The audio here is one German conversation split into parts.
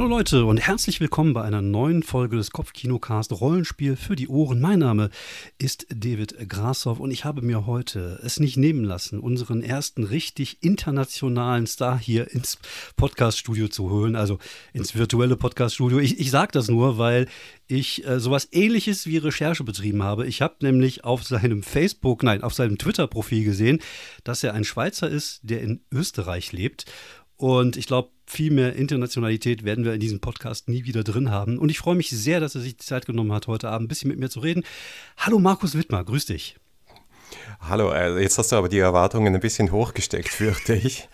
Hallo Leute und herzlich willkommen bei einer neuen Folge des Kopfkinocast Rollenspiel für die Ohren. Mein Name ist David Grashoff und ich habe mir heute es nicht nehmen lassen, unseren ersten richtig internationalen Star hier ins Podcaststudio zu holen, also ins virtuelle Podcaststudio. Ich, ich sage das nur, weil ich äh, sowas ähnliches wie Recherche betrieben habe. Ich habe nämlich auf seinem Facebook, nein, auf seinem Twitter-Profil gesehen, dass er ein Schweizer ist, der in Österreich lebt. Und ich glaube, viel mehr Internationalität werden wir in diesem Podcast nie wieder drin haben. Und ich freue mich sehr, dass er sich die Zeit genommen hat, heute Abend ein bisschen mit mir zu reden. Hallo Markus Wittmer, grüß dich. Hallo, äh, jetzt hast du aber die Erwartungen ein bisschen hochgesteckt, fürchte ich.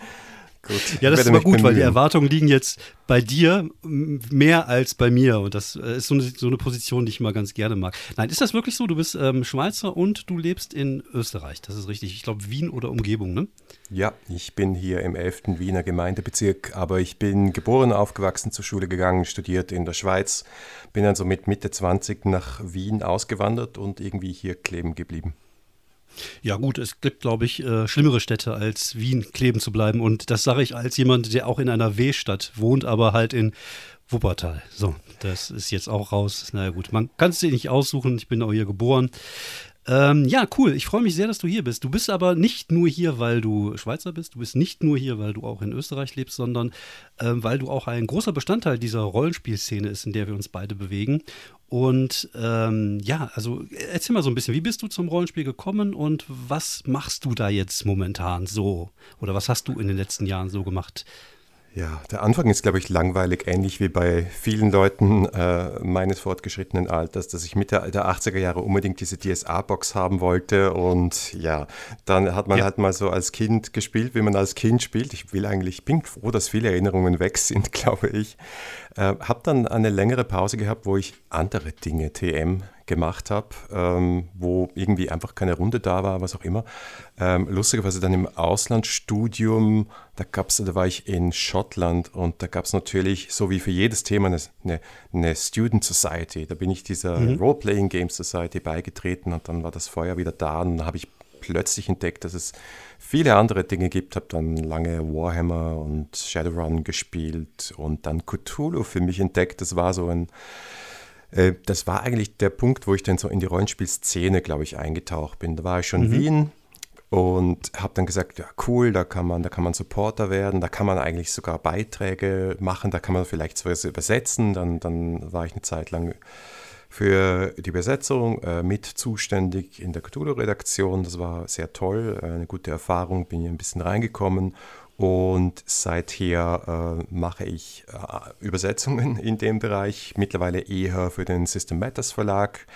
Gut. Ja, das ist aber gut, bemühen. weil die Erwartungen liegen jetzt bei dir mehr als bei mir. Und das äh, ist so eine, so eine, Position, die ich mal ganz gerne mag. Nein, ist das wirklich so? Du bist ähm, Schweizer und du lebst in Österreich. Das ist richtig. Ich glaube, Wien oder Umgebung, ne? Ja, ich bin hier im 11. Wiener Gemeindebezirk, aber ich bin geboren, aufgewachsen, zur Schule gegangen, studiert in der Schweiz, bin dann so mit Mitte 20 nach Wien ausgewandert und irgendwie hier kleben geblieben. Ja gut, es gibt, glaube ich, äh, schlimmere Städte als Wien kleben zu bleiben. Und das sage ich als jemand, der auch in einer W-Stadt wohnt, aber halt in Wuppertal. So, das ist jetzt auch raus. Naja gut, man kann es sich nicht aussuchen. Ich bin auch hier geboren. Ähm, ja, cool. Ich freue mich sehr, dass du hier bist. Du bist aber nicht nur hier, weil du Schweizer bist. Du bist nicht nur hier, weil du auch in Österreich lebst, sondern äh, weil du auch ein großer Bestandteil dieser Rollenspielszene ist, in der wir uns beide bewegen. Und ähm, ja, also erzähl mal so ein bisschen, wie bist du zum Rollenspiel gekommen und was machst du da jetzt momentan so? Oder was hast du in den letzten Jahren so gemacht? Ja, der Anfang ist, glaube ich, langweilig, ähnlich wie bei vielen Leuten äh, meines fortgeschrittenen Alters, dass ich Mitte der 80er Jahre unbedingt diese DSA-Box haben wollte. Und ja, dann hat man ja. halt mal so als Kind gespielt, wie man als Kind spielt. Ich will eigentlich, bin froh, dass viele Erinnerungen weg sind, glaube ich. Äh, habe dann eine längere Pause gehabt, wo ich andere Dinge, TM, gemacht habe, ähm, wo irgendwie einfach keine Runde da war, was auch immer. Ähm, lustigerweise dann im Auslandsstudium, da gab's, da war ich in Schottland und da gab es natürlich, so wie für jedes Thema, eine, eine Student Society. Da bin ich dieser mhm. Role-Playing Game Society beigetreten und dann war das Feuer wieder da und dann habe ich plötzlich entdeckt, dass es viele andere Dinge gibt. Habe dann lange Warhammer und Shadowrun gespielt und dann Cthulhu für mich entdeckt. Das war so ein äh, das war eigentlich der Punkt, wo ich dann so in die Rollenspielszene, glaube ich, eingetaucht bin. Da war ich schon in mhm. Wien und habe dann gesagt, ja cool, da kann man, da kann man Supporter werden, da kann man eigentlich sogar Beiträge machen, da kann man vielleicht sowas übersetzen. Dann, dann war ich eine Zeit lang für die Übersetzung äh, mit zuständig in der Cthulhu-Redaktion. Das war sehr toll, äh, eine gute Erfahrung, bin hier ein bisschen reingekommen und seither äh, mache ich äh, Übersetzungen in dem Bereich, mittlerweile eher für den System Matters Verlag.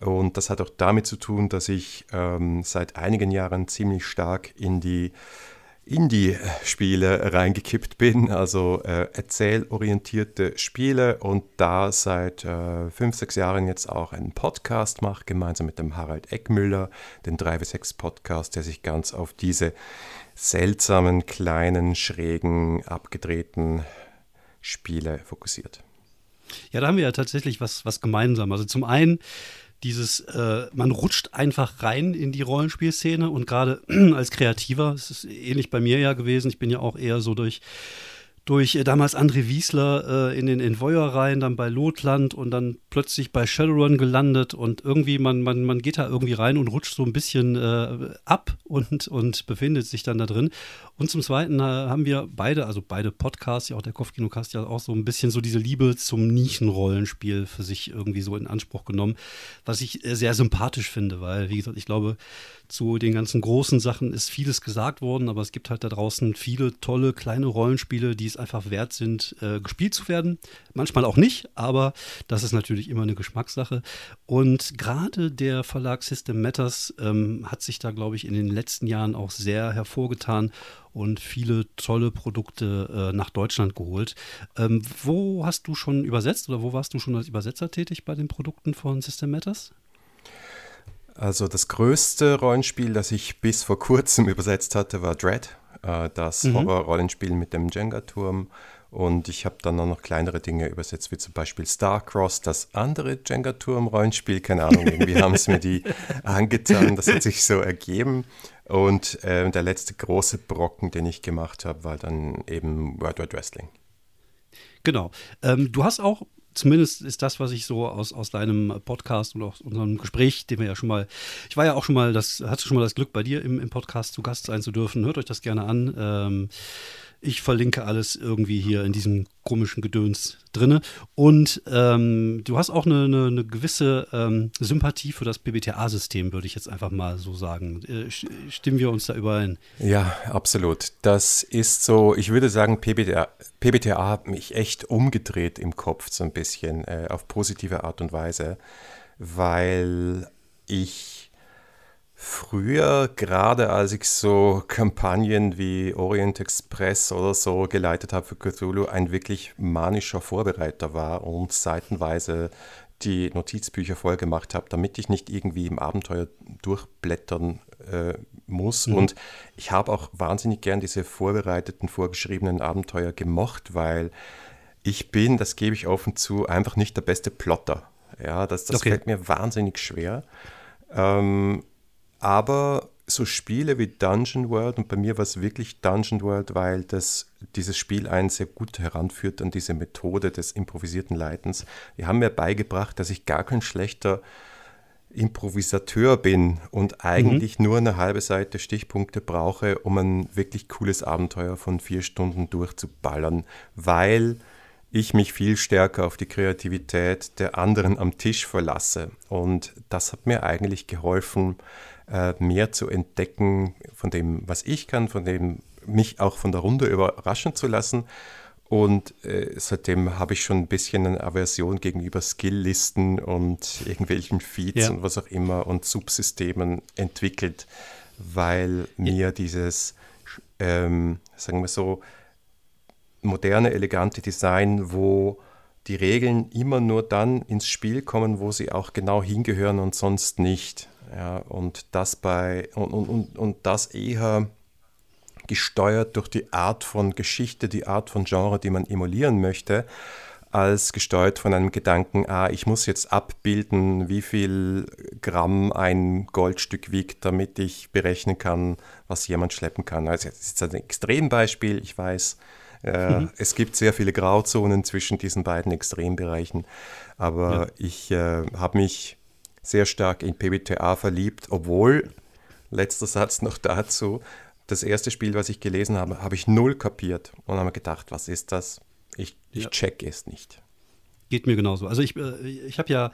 Und das hat auch damit zu tun, dass ich ähm, seit einigen Jahren ziemlich stark in die Indie-Spiele reingekippt bin, also äh, erzählorientierte Spiele und da seit äh, fünf, sechs Jahren jetzt auch einen Podcast mache, gemeinsam mit dem Harald Eckmüller, den 3W6 Podcast, der sich ganz auf diese seltsamen, kleinen, schrägen, abgedrehten Spiele fokussiert. Ja, da haben wir ja tatsächlich was, was gemeinsam. Also zum einen dieses, äh, man rutscht einfach rein in die Rollenspielszene und gerade als Kreativer, es ist ähnlich bei mir ja gewesen, ich bin ja auch eher so durch durch äh, damals André Wiesler äh, in den Envoyer-Reihen, dann bei Lotland und dann plötzlich bei Shadowrun gelandet und irgendwie, man, man, man geht da irgendwie rein und rutscht so ein bisschen äh, ab und, und befindet sich dann da drin. Und zum Zweiten äh, haben wir beide, also beide Podcasts, ja auch der Kopfkinocast, ja auch so ein bisschen so diese Liebe zum Nischenrollenspiel für sich irgendwie so in Anspruch genommen, was ich äh, sehr sympathisch finde, weil, wie gesagt, ich glaube, zu den ganzen großen Sachen ist vieles gesagt worden, aber es gibt halt da draußen viele tolle kleine Rollenspiele, die es einfach wert sind, äh, gespielt zu werden. Manchmal auch nicht, aber das ist natürlich immer eine Geschmackssache. Und gerade der Verlag System Matters ähm, hat sich da, glaube ich, in den letzten Jahren auch sehr hervorgetan und viele tolle Produkte äh, nach Deutschland geholt. Ähm, wo hast du schon übersetzt oder wo warst du schon als Übersetzer tätig bei den Produkten von System Matters? Also das größte Rollenspiel, das ich bis vor kurzem übersetzt hatte, war Dread, äh, das mhm. Horror-Rollenspiel mit dem Jenga-Turm. Und ich habe dann auch noch kleinere Dinge übersetzt, wie zum Beispiel Starcross, das andere Jenga-Turm-Rollenspiel. Keine Ahnung, irgendwie haben es mir die angetan. Das hat sich so ergeben. Und äh, der letzte große Brocken, den ich gemacht habe, war dann eben World Wide Wrestling. Genau. Ähm, du hast auch zumindest ist das, was ich so aus, aus deinem Podcast und aus unserem Gespräch, den wir ja schon mal, ich war ja auch schon mal, das hatte schon mal das Glück, bei dir im, im Podcast zu Gast sein zu dürfen. Hört euch das gerne an. Ähm, ich verlinke alles irgendwie hier in diesem komischen Gedöns drinne. Und ähm, du hast auch eine, eine, eine gewisse ähm, Sympathie für das PBTA-System, würde ich jetzt einfach mal so sagen. Äh, stimmen wir uns da überein? Ja, absolut. Das ist so, ich würde sagen, PBTA, PBTA hat mich echt umgedreht im Kopf so ein bisschen, äh, auf positive Art und Weise, weil ich Früher, gerade als ich so Kampagnen wie Orient Express oder so geleitet habe für Cthulhu, ein wirklich manischer Vorbereiter war und seitenweise die Notizbücher voll gemacht habe, damit ich nicht irgendwie im Abenteuer durchblättern äh, muss. Mhm. Und ich habe auch wahnsinnig gern diese vorbereiteten, vorgeschriebenen Abenteuer gemocht, weil ich bin, das gebe ich offen zu, einfach nicht der beste Plotter. Ja, das, das okay. fällt mir wahnsinnig schwer. Ähm, aber so Spiele wie Dungeon World, und bei mir war es wirklich Dungeon World, weil das, dieses Spiel einen sehr gut heranführt an diese Methode des improvisierten Leitens. Die haben mir beigebracht, dass ich gar kein schlechter Improvisateur bin und eigentlich mhm. nur eine halbe Seite Stichpunkte brauche, um ein wirklich cooles Abenteuer von vier Stunden durchzuballern, weil ich mich viel stärker auf die Kreativität der anderen am Tisch verlasse. Und das hat mir eigentlich geholfen, äh, mehr zu entdecken von dem, was ich kann, von dem mich auch von der Runde überraschen zu lassen. Und äh, seitdem habe ich schon ein bisschen eine Aversion gegenüber Skilllisten und irgendwelchen Feeds ja. und was auch immer und Subsystemen entwickelt, weil mir dieses, ähm, sagen wir so, moderne, elegante Design, wo die Regeln immer nur dann ins Spiel kommen, wo sie auch genau hingehören und sonst nicht. Ja, und das bei und, und, und das eher gesteuert durch die Art von Geschichte, die Art von Genre, die man emulieren möchte, als gesteuert von einem Gedanken, ah, ich muss jetzt abbilden, wie viel Gramm ein Goldstück wiegt, damit ich berechnen kann, was jemand schleppen kann. Also das ist ein Extrembeispiel, ich weiß. Äh, mhm. Es gibt sehr viele Grauzonen zwischen diesen beiden Extrembereichen, aber ja. ich äh, habe mich sehr stark in PBTA verliebt, obwohl, letzter Satz noch dazu, das erste Spiel, was ich gelesen habe, habe ich null kapiert und habe gedacht, was ist das? Ich, ich ja. check es nicht. Geht mir genauso. Also ich, äh, ich habe ja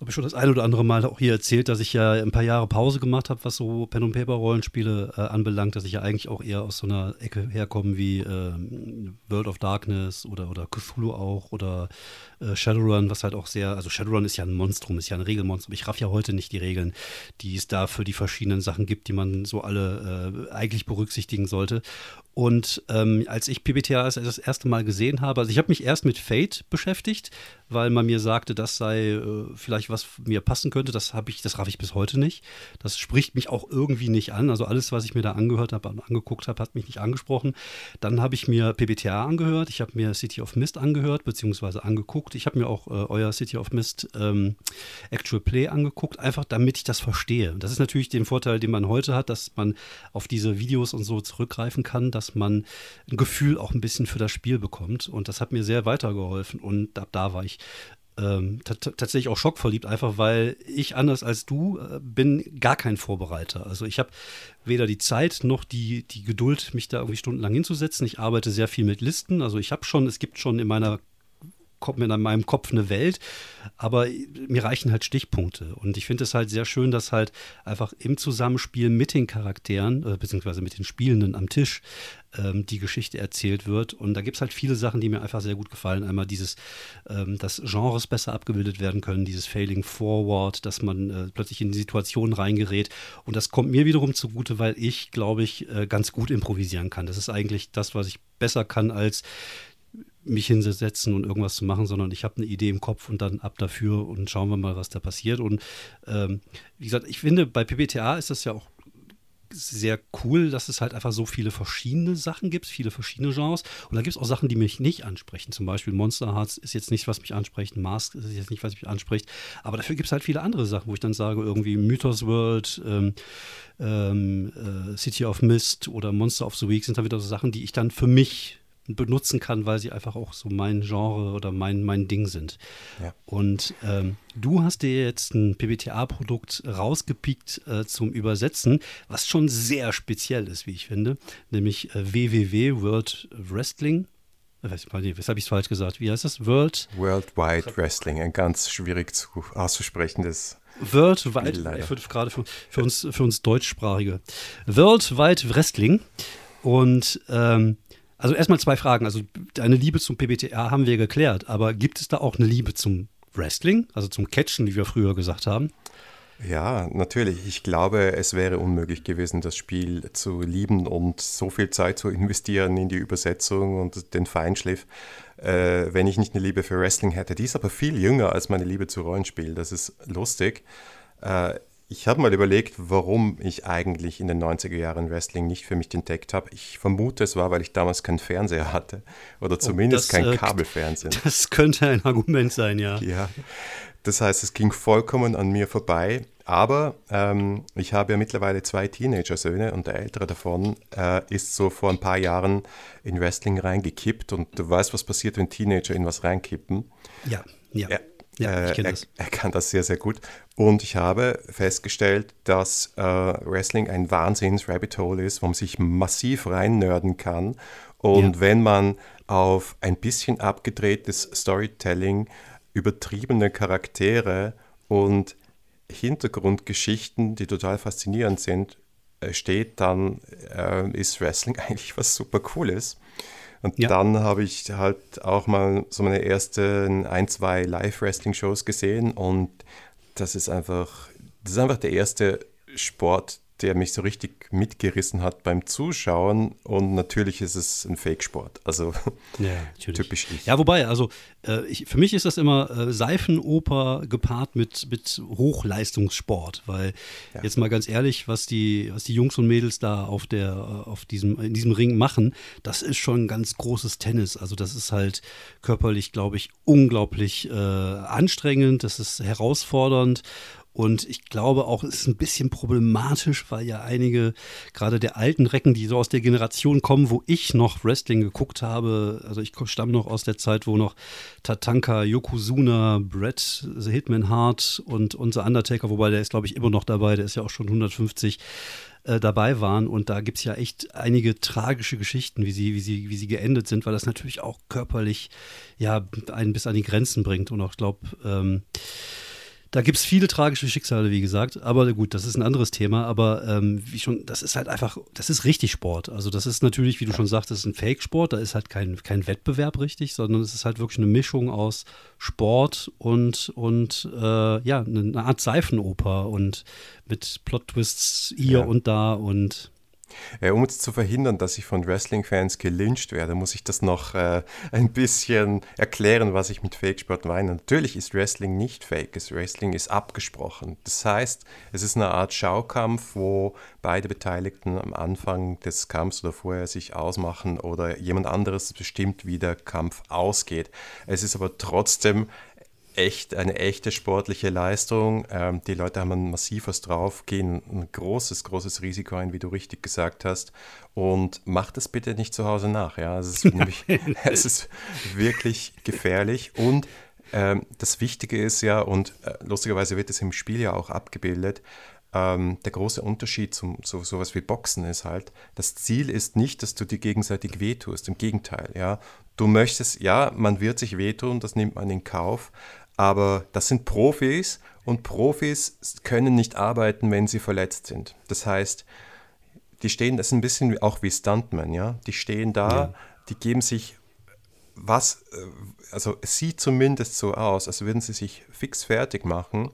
habe ich schon das ein oder andere Mal auch hier erzählt, dass ich ja ein paar Jahre Pause gemacht habe, was so Pen und Paper Rollenspiele äh, anbelangt, dass ich ja eigentlich auch eher aus so einer Ecke herkomme wie äh, World of Darkness oder oder Cthulhu auch oder äh, Shadowrun, was halt auch sehr, also Shadowrun ist ja ein Monstrum, ist ja ein Regelmonstrum. Ich raff ja heute nicht die Regeln, die es da für die verschiedenen Sachen gibt, die man so alle äh, eigentlich berücksichtigen sollte. Und ähm, als ich PBTA das erste Mal gesehen habe, also ich habe mich erst mit Fate beschäftigt, weil man mir sagte, das sei äh, vielleicht was mir passen könnte. Das habe ich, das raff ich bis heute nicht. Das spricht mich auch irgendwie nicht an. Also alles, was ich mir da angehört habe und angeguckt habe, hat mich nicht angesprochen. Dann habe ich mir PBTA angehört, ich habe mir City of Mist angehört, beziehungsweise angeguckt. Ich habe mir auch äh, euer City of Mist ähm, Actual Play angeguckt, einfach damit ich das verstehe. Das ist natürlich den Vorteil, den man heute hat, dass man auf diese Videos und so zurückgreifen kann, dass man ein Gefühl auch ein bisschen für das Spiel bekommt. Und das hat mir sehr weitergeholfen. Und ab da war ich ähm, tatsächlich auch schockverliebt, einfach weil ich anders als du äh, bin gar kein Vorbereiter. Also ich habe weder die Zeit noch die, die Geduld, mich da irgendwie stundenlang hinzusetzen. Ich arbeite sehr viel mit Listen. Also ich habe schon, es gibt schon in meiner kommt mir in meinem Kopf eine Welt, aber mir reichen halt Stichpunkte. Und ich finde es halt sehr schön, dass halt einfach im Zusammenspiel mit den Charakteren, äh, beziehungsweise mit den Spielenden am Tisch, ähm, die Geschichte erzählt wird. Und da gibt es halt viele Sachen, die mir einfach sehr gut gefallen. Einmal dieses, ähm, dass Genres besser abgebildet werden können, dieses Failing Forward, dass man äh, plötzlich in die Situation reingerät. Und das kommt mir wiederum zugute, weil ich, glaube ich, äh, ganz gut improvisieren kann. Das ist eigentlich das, was ich besser kann als mich hinsetzen und irgendwas zu machen, sondern ich habe eine Idee im Kopf und dann ab dafür und schauen wir mal, was da passiert. Und ähm, wie gesagt, ich finde, bei PBTA ist das ja auch sehr cool, dass es halt einfach so viele verschiedene Sachen gibt, viele verschiedene Genres. Und da gibt es auch Sachen, die mich nicht ansprechen. Zum Beispiel Monster Hearts ist jetzt nicht, was mich anspricht, Mask ist jetzt nicht, was mich anspricht. Aber dafür gibt es halt viele andere Sachen, wo ich dann sage, irgendwie Mythos World, ähm, ähm, äh, City of Mist oder Monster of the Week sind dann wieder so Sachen, die ich dann für mich benutzen kann, weil sie einfach auch so mein Genre oder mein, mein Ding sind. Ja. Und ähm, du hast dir jetzt ein PBTA-Produkt rausgepickt äh, zum Übersetzen, was schon sehr speziell ist, wie ich finde, nämlich äh, WWW World Wrestling. Äh, was habe ich falsch gesagt? Wie heißt das? World Worldwide Wrestling, ein ganz schwierig zu auszusprechendes Worldwide, für, gerade für, für, uns, für uns Deutschsprachige. Worldwide Wrestling. Und ähm, also erstmal zwei Fragen. Also deine Liebe zum PBTA haben wir geklärt, aber gibt es da auch eine Liebe zum Wrestling, also zum Catchen, wie wir früher gesagt haben? Ja, natürlich. Ich glaube, es wäre unmöglich gewesen, das Spiel zu lieben und so viel Zeit zu investieren in die Übersetzung und den Feinschliff, äh, wenn ich nicht eine Liebe für Wrestling hätte. Die ist aber viel jünger als meine Liebe zu Rollenspiel. Das ist lustig. Äh, ich habe mal überlegt, warum ich eigentlich in den 90er Jahren Wrestling nicht für mich entdeckt habe. Ich vermute, es war, weil ich damals keinen Fernseher hatte oder oh, zumindest oh, das, kein äh, Kabelfernsehen. Das könnte ein Argument sein, ja. Ja, das heißt, es ging vollkommen an mir vorbei. Aber ähm, ich habe ja mittlerweile zwei Teenager-Söhne und der ältere davon äh, ist so vor ein paar Jahren in Wrestling reingekippt und du weißt, was passiert, wenn Teenager in was reinkippen. Ja, ja. Er, ja, ich äh, er, er, kann das sehr, sehr gut. Und ich habe festgestellt, dass äh, Wrestling ein Wahnsinns-Rabbit Hole ist, wo man sich massiv reinnörden kann. Und ja. wenn man auf ein bisschen abgedrehtes Storytelling, übertriebene Charaktere und Hintergrundgeschichten, die total faszinierend sind, äh, steht, dann äh, ist Wrestling eigentlich was super Cooles. Und ja. dann habe ich halt auch mal so meine ersten ein, zwei Live-Wrestling-Shows gesehen und das ist einfach, das ist einfach der erste Sport, der mich so richtig mitgerissen hat beim Zuschauen. Und natürlich ist es ein Fake-Sport. Also ja, typisch ich. Ja, wobei, also äh, ich, für mich ist das immer äh, Seifenoper gepaart mit, mit Hochleistungssport. Weil ja. jetzt mal ganz ehrlich, was die, was die Jungs und Mädels da auf der, auf diesem, in diesem Ring machen, das ist schon ganz großes Tennis. Also das ist halt körperlich, glaube ich, unglaublich äh, anstrengend, das ist herausfordernd und ich glaube auch, es ist ein bisschen problematisch, weil ja einige, gerade der alten Recken, die so aus der Generation kommen, wo ich noch Wrestling geguckt habe, also ich stamme noch aus der Zeit, wo noch Tatanka, Yokozuna, Brett, The Hitman Hart und unser Undertaker, wobei der ist, glaube ich, immer noch dabei, der ist ja auch schon 150 äh, dabei waren. Und da gibt es ja echt einige tragische Geschichten, wie sie, wie, sie, wie sie geendet sind, weil das natürlich auch körperlich ja einen bis an die Grenzen bringt. Und auch, glaube, ähm, da gibt es viele tragische Schicksale, wie gesagt. Aber gut, das ist ein anderes Thema. Aber ähm, wie schon, das ist halt einfach, das ist richtig Sport. Also das ist natürlich, wie du schon sagtest, ein Fake-Sport. Da ist halt kein, kein Wettbewerb richtig, sondern es ist halt wirklich eine Mischung aus Sport und, und äh, ja, eine Art Seifenoper und mit Plot-Twists hier ja. und da und äh, um jetzt zu verhindern, dass ich von Wrestling-Fans gelyncht werde, muss ich das noch äh, ein bisschen erklären, was ich mit Fake-Sport meine. Natürlich ist Wrestling nicht fake, Wrestling ist abgesprochen. Das heißt, es ist eine Art Schaukampf, wo beide Beteiligten am Anfang des Kampfs oder vorher sich ausmachen oder jemand anderes bestimmt, wie der Kampf ausgeht. Es ist aber trotzdem echt eine echte sportliche Leistung. Ähm, die Leute haben massiv was drauf, gehen ein großes, großes Risiko ein, wie du richtig gesagt hast. Und macht es bitte nicht zu Hause nach. Ja, es ist, nämlich, es ist wirklich gefährlich. Und ähm, das Wichtige ist ja, und äh, lustigerweise wird es im Spiel ja auch abgebildet, ähm, der große Unterschied so sowas wie Boxen ist halt, das Ziel ist nicht, dass du dir gegenseitig wehtust. Im Gegenteil, ja. Du möchtest, ja, man wird sich wehtun, das nimmt man in Kauf, aber das sind Profis und Profis können nicht arbeiten, wenn sie verletzt sind. Das heißt, die stehen, das ist ein bisschen auch wie Stuntmen, ja. Die stehen da, ja. die geben sich was, äh, also es sieht zumindest so aus, als würden sie sich fix fertig machen.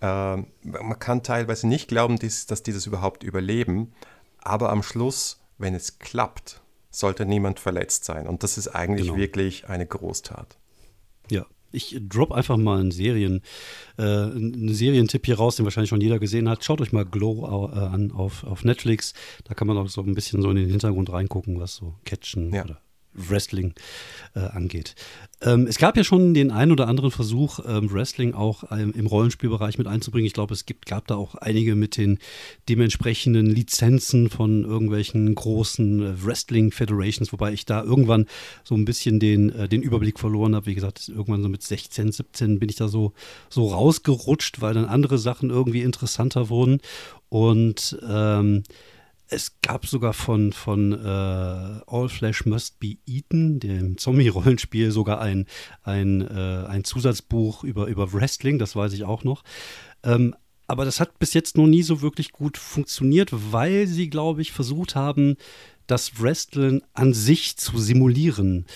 Ähm, man kann teilweise nicht glauben, dass die das überhaupt überleben, aber am Schluss, wenn es klappt, sollte niemand verletzt sein. Und das ist eigentlich genau. wirklich eine Großtat. Ja, ich drop einfach mal einen Serien, äh, einen Serientipp hier raus, den wahrscheinlich schon jeder gesehen hat. Schaut euch mal Glow äh, an auf, auf Netflix. Da kann man auch so ein bisschen so in den Hintergrund reingucken, was so Catchen ja. oder Wrestling äh, angeht. Ähm, es gab ja schon den einen oder anderen Versuch, ähm, Wrestling auch ähm, im Rollenspielbereich mit einzubringen. Ich glaube, es gibt, gab da auch einige mit den dementsprechenden Lizenzen von irgendwelchen großen äh, Wrestling Federations, wobei ich da irgendwann so ein bisschen den, äh, den Überblick verloren habe. Wie gesagt, irgendwann so mit 16, 17 bin ich da so, so rausgerutscht, weil dann andere Sachen irgendwie interessanter wurden. Und ähm, es gab sogar von, von äh, All Flesh Must Be Eaten, dem Zombie-Rollenspiel, sogar ein, ein, äh, ein Zusatzbuch über, über Wrestling, das weiß ich auch noch. Ähm, aber das hat bis jetzt noch nie so wirklich gut funktioniert, weil sie, glaube ich, versucht haben, das Wrestling an sich zu simulieren.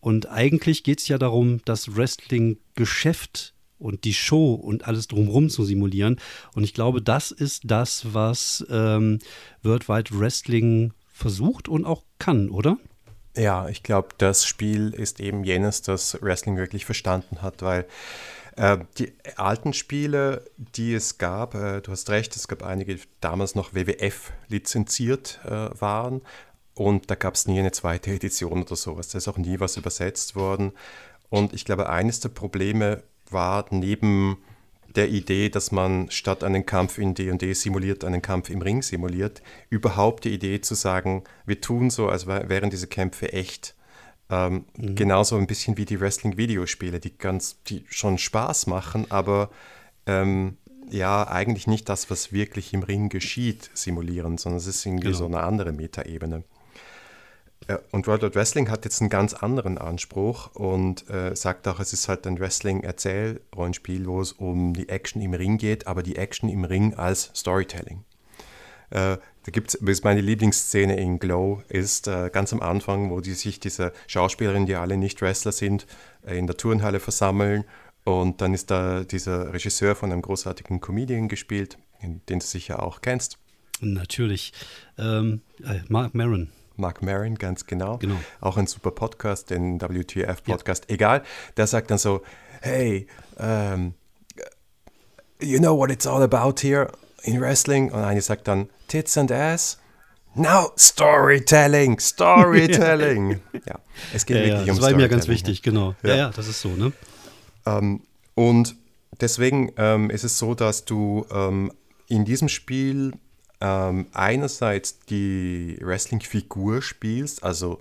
Und eigentlich geht es ja darum, das Wrestling-Geschäft und die Show und alles drumherum zu simulieren. Und ich glaube, das ist das, was ähm, Worldwide Wrestling versucht und auch kann, oder? Ja, ich glaube, das Spiel ist eben jenes, das Wrestling wirklich verstanden hat, weil äh, die alten Spiele, die es gab, äh, du hast recht, es gab einige, die damals noch WWF lizenziert äh, waren und da gab es nie eine zweite Edition oder sowas. Da ist auch nie was übersetzt worden. Und ich glaube, eines der Probleme war neben der Idee, dass man statt einen Kampf in D&D simuliert, einen Kampf im Ring simuliert, überhaupt die Idee zu sagen, wir tun so, als wären diese Kämpfe echt. Ähm, mhm. Genauso ein bisschen wie die Wrestling-Videospiele, die ganz, die schon Spaß machen, aber ähm, ja, eigentlich nicht das, was wirklich im Ring geschieht, simulieren, sondern es ist irgendwie genau. so eine andere Metaebene. Äh, und World of Wrestling hat jetzt einen ganz anderen Anspruch und äh, sagt auch, es ist halt ein Wrestling-Erzähl-Rollenspiel, wo es um die Action im Ring geht, aber die Action im Ring als Storytelling. Äh, da gibt es, meine Lieblingsszene in Glow ist äh, ganz am Anfang, wo die sich diese Schauspielerinnen, die alle nicht Wrestler sind, äh, in der Turnhalle versammeln und dann ist da dieser Regisseur von einem großartigen Comedian gespielt, den du sicher auch kennst. Natürlich. Ähm, äh, Mark Maron. Mark Marin, ganz genau. genau. Auch ein super Podcast, den WTF-Podcast. Ja. Egal, der sagt dann so, hey, um, you know what it's all about here in Wrestling? Und eine sagt dann, Tits and Ass? Now, Storytelling, Storytelling. ja, es geht ja, wirklich ja, um Das war mir ganz wichtig, genau. Ja. ja, das ist so, ne? Um, und deswegen ähm, ist es so, dass du ähm, in diesem Spiel ähm, einerseits die Wrestling-Figur spielst, also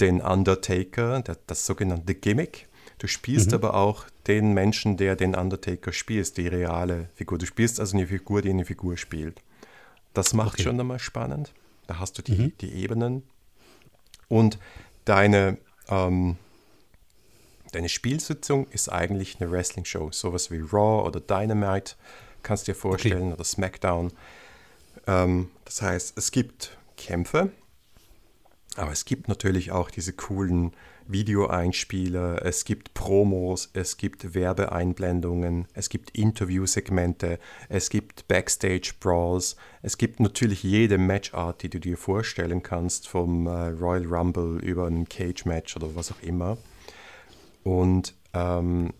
den Undertaker, das, das sogenannte Gimmick. Du spielst mhm. aber auch den Menschen, der den Undertaker spielt, die reale Figur. Du spielst also eine Figur, die eine Figur spielt. Das macht okay. schon einmal spannend. Da hast du die, mhm. die Ebenen. Und deine, ähm, deine Spielsitzung ist eigentlich eine Wrestling-Show. Sowas wie Raw oder Dynamite kannst du dir vorstellen okay. oder SmackDown. Ähm, das heißt, es gibt Kämpfe, aber es gibt natürlich auch diese coolen Videoeinspieler, es gibt Promos, es gibt Werbeeinblendungen, es gibt Interviewsegmente, es gibt Backstage-Brawls, es gibt natürlich jede Matchart, die du dir vorstellen kannst, vom äh, Royal Rumble über ein Cage-Match oder was auch immer. Und ähm,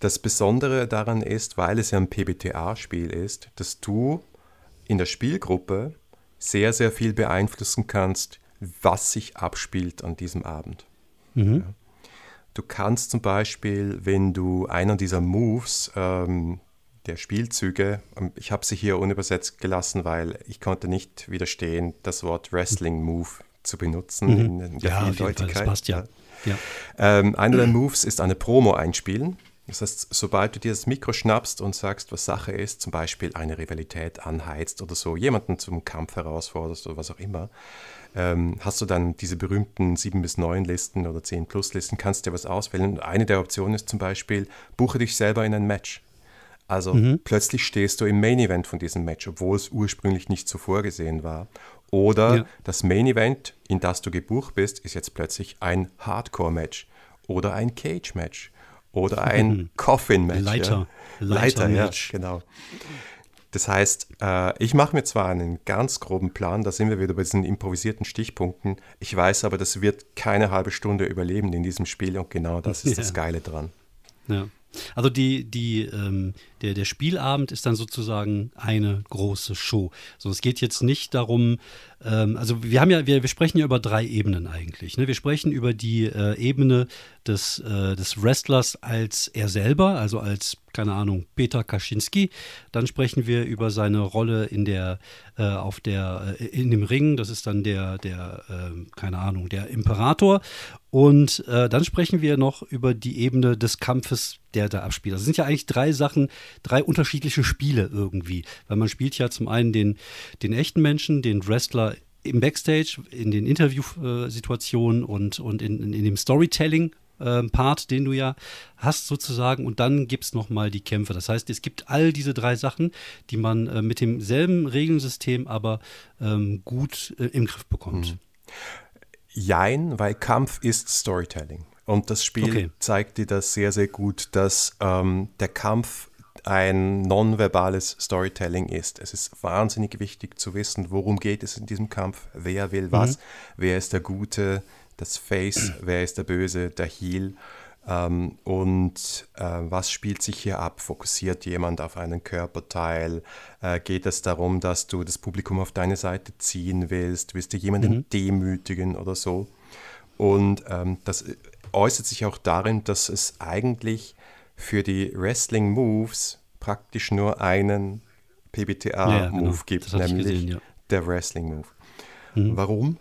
das Besondere daran ist, weil es ja ein PBTA-Spiel ist, dass du in der Spielgruppe sehr, sehr viel beeinflussen kannst, was sich abspielt an diesem Abend. Mhm. Ja. Du kannst zum Beispiel, wenn du einer dieser Moves ähm, der Spielzüge, ähm, ich habe sie hier unübersetzt gelassen, weil ich konnte nicht widerstehen, das Wort Wrestling Move zu benutzen mhm. in, der ja, Vieldeutigkeit. Das passt ja. ja. Ähm, einer der Moves ist eine Promo einspielen. Das heißt, sobald du dir das Mikro schnappst und sagst, was Sache ist, zum Beispiel eine Rivalität anheizt oder so, jemanden zum Kampf herausforderst oder was auch immer, ähm, hast du dann diese berühmten 7 bis 9 Listen oder 10 plus Listen, kannst dir was auswählen. Und eine der Optionen ist zum Beispiel, buche dich selber in ein Match. Also mhm. plötzlich stehst du im Main Event von diesem Match, obwohl es ursprünglich nicht so vorgesehen war. Oder ja. das Main Event, in das du gebucht bist, ist jetzt plötzlich ein Hardcore-Match oder ein Cage-Match oder ein Coffin-Match. Leiter. Ja. Leiter, Leiter ja, genau. Das heißt, äh, ich mache mir zwar einen ganz groben Plan, da sind wir wieder bei diesen improvisierten Stichpunkten. Ich weiß aber, das wird keine halbe Stunde überleben in diesem Spiel und genau das ist ja. das Geile dran. Ja. Also die, die, ähm, der, der Spielabend ist dann sozusagen eine große Show. So, es geht jetzt nicht darum, ähm, also wir haben ja, wir, wir sprechen ja über drei Ebenen eigentlich. Ne? Wir sprechen über die äh, Ebene des, äh, des Wrestlers als er selber, also als, keine Ahnung, Peter Kaczynski. Dann sprechen wir über seine Rolle in der, äh, auf der, äh, in dem Ring, das ist dann der, der, ähm, keine Ahnung, der Imperator. Und äh, dann sprechen wir noch über die Ebene des Kampfes, der da abspielt. Das sind ja eigentlich drei Sachen, drei unterschiedliche Spiele irgendwie. Weil man spielt ja zum einen den, den echten Menschen, den Wrestler im Backstage, in den Interviewsituationen und, und in, in, in dem Storytelling ähm, Part, den du ja hast sozusagen. Und dann gibt es nochmal die Kämpfe. Das heißt, es gibt all diese drei Sachen, die man äh, mit demselben Regelsystem aber ähm, gut äh, im Griff bekommt. Mhm. Jein, weil Kampf ist Storytelling. Und das Spiel okay. zeigt dir das sehr, sehr gut, dass ähm, der Kampf ein nonverbales Storytelling ist. Es ist wahnsinnig wichtig zu wissen, worum geht es in diesem Kampf, wer will was, mhm. wer ist der Gute, das Face, wer ist der Böse, der Heel ähm, und äh, was spielt sich hier ab? Fokussiert jemand auf einen Körperteil? Äh, geht es darum, dass du das Publikum auf deine Seite ziehen willst? Willst du jemanden mhm. demütigen oder so? Und ähm, das äußert sich auch darin, dass es eigentlich für die Wrestling Moves praktisch nur einen PBTA-Move ja, genau. gibt, nämlich gesehen, ja. der Wrestling Move. Mhm. Warum?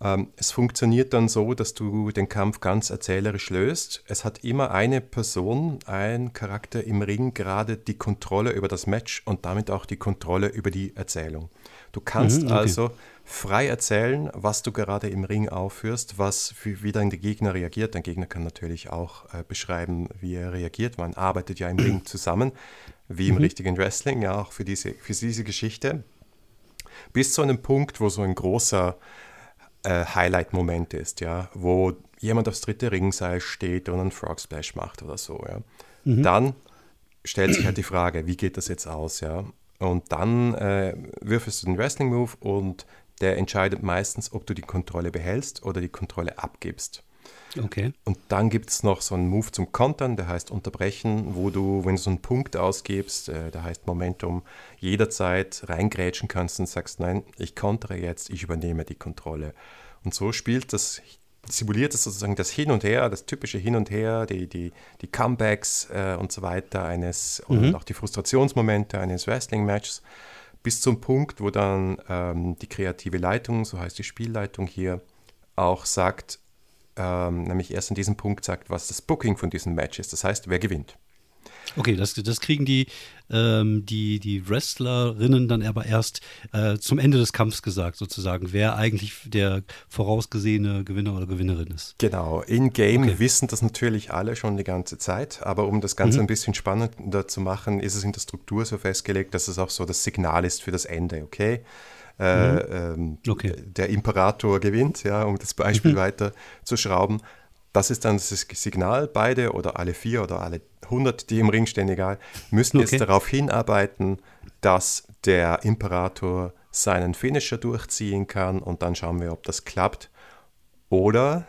Ähm, es funktioniert dann so, dass du den Kampf ganz erzählerisch löst. Es hat immer eine Person, ein Charakter im Ring gerade die Kontrolle über das Match und damit auch die Kontrolle über die Erzählung. Du kannst mhm, okay. also frei erzählen, was du gerade im Ring aufführst, was wie dann der Gegner reagiert. Der Gegner kann natürlich auch äh, beschreiben, wie er reagiert. Man arbeitet ja im Ring zusammen, wie im mhm. richtigen Wrestling, ja auch für diese, für diese Geschichte. Bis zu einem Punkt, wo so ein großer äh, Highlight-Moment ist, ja, wo jemand aufs dritte Ringseil steht und einen Frog Splash macht oder so, ja. Mhm. Dann stellt sich halt die Frage, wie geht das jetzt aus, ja? Und dann äh, würfelst du den Wrestling-Move und der entscheidet meistens, ob du die Kontrolle behältst oder die Kontrolle abgibst. Okay. Und dann gibt es noch so einen Move zum Kontern, der heißt Unterbrechen, wo du, wenn du so einen Punkt ausgibst, äh, der heißt Momentum, jederzeit reingrätschen kannst und sagst, nein, ich kontere jetzt, ich übernehme die Kontrolle. Und so spielt das, simuliert es sozusagen das Hin und Her, das typische Hin und Her, die, die, die Comebacks äh, und so weiter eines, mhm. und auch die Frustrationsmomente eines Wrestling-Matches, bis zum Punkt, wo dann ähm, die kreative Leitung, so heißt die Spielleitung hier, auch sagt, ähm, nämlich erst an diesem Punkt sagt, was das Booking von diesem Match ist. Das heißt, wer gewinnt. Okay, das, das kriegen die, ähm, die, die Wrestlerinnen dann aber erst äh, zum Ende des Kampfs gesagt, sozusagen, wer eigentlich der vorausgesehene Gewinner oder Gewinnerin ist. Genau, in-game okay. wissen das natürlich alle schon die ganze Zeit, aber um das Ganze mhm. ein bisschen spannender zu machen, ist es in der Struktur so festgelegt, dass es auch so das Signal ist für das Ende, okay? Äh, mhm. ähm, okay. der Imperator gewinnt, ja, um das Beispiel mhm. weiter zu schrauben. Das ist dann das Signal, beide oder alle vier oder alle 100, die im Ring stehen, egal, müssen okay. jetzt darauf hinarbeiten, dass der Imperator seinen Finisher durchziehen kann und dann schauen wir, ob das klappt. Oder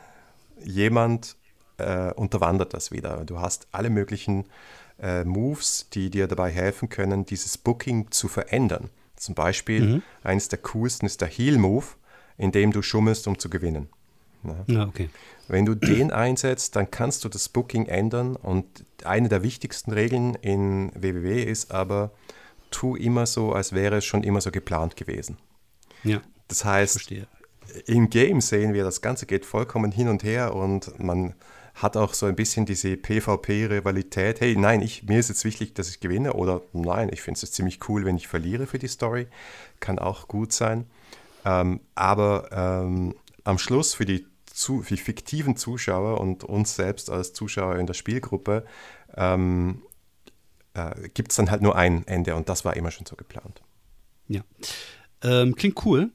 jemand äh, unterwandert das wieder. Du hast alle möglichen äh, Moves, die dir dabei helfen können, dieses Booking zu verändern. Zum Beispiel, mhm. eines der coolsten ist der Heal-Move, in dem du schummelst, um zu gewinnen. Ja. ja, okay. Wenn du den einsetzt, dann kannst du das Booking ändern und eine der wichtigsten Regeln in WWW ist aber, tu immer so, als wäre es schon immer so geplant gewesen. Ja. Das heißt, im Game sehen wir, das Ganze geht vollkommen hin und her und man hat auch so ein bisschen diese PvP-Rivalität. Hey, nein, ich, mir ist jetzt wichtig, dass ich gewinne oder nein, ich finde es ziemlich cool, wenn ich verliere für die Story. Kann auch gut sein. Ähm, aber ähm, am Schluss für die, zu, die fiktiven Zuschauer und uns selbst als Zuschauer in der Spielgruppe ähm, äh, gibt es dann halt nur ein Ende und das war immer schon so geplant. Ja. Ähm, klingt cool.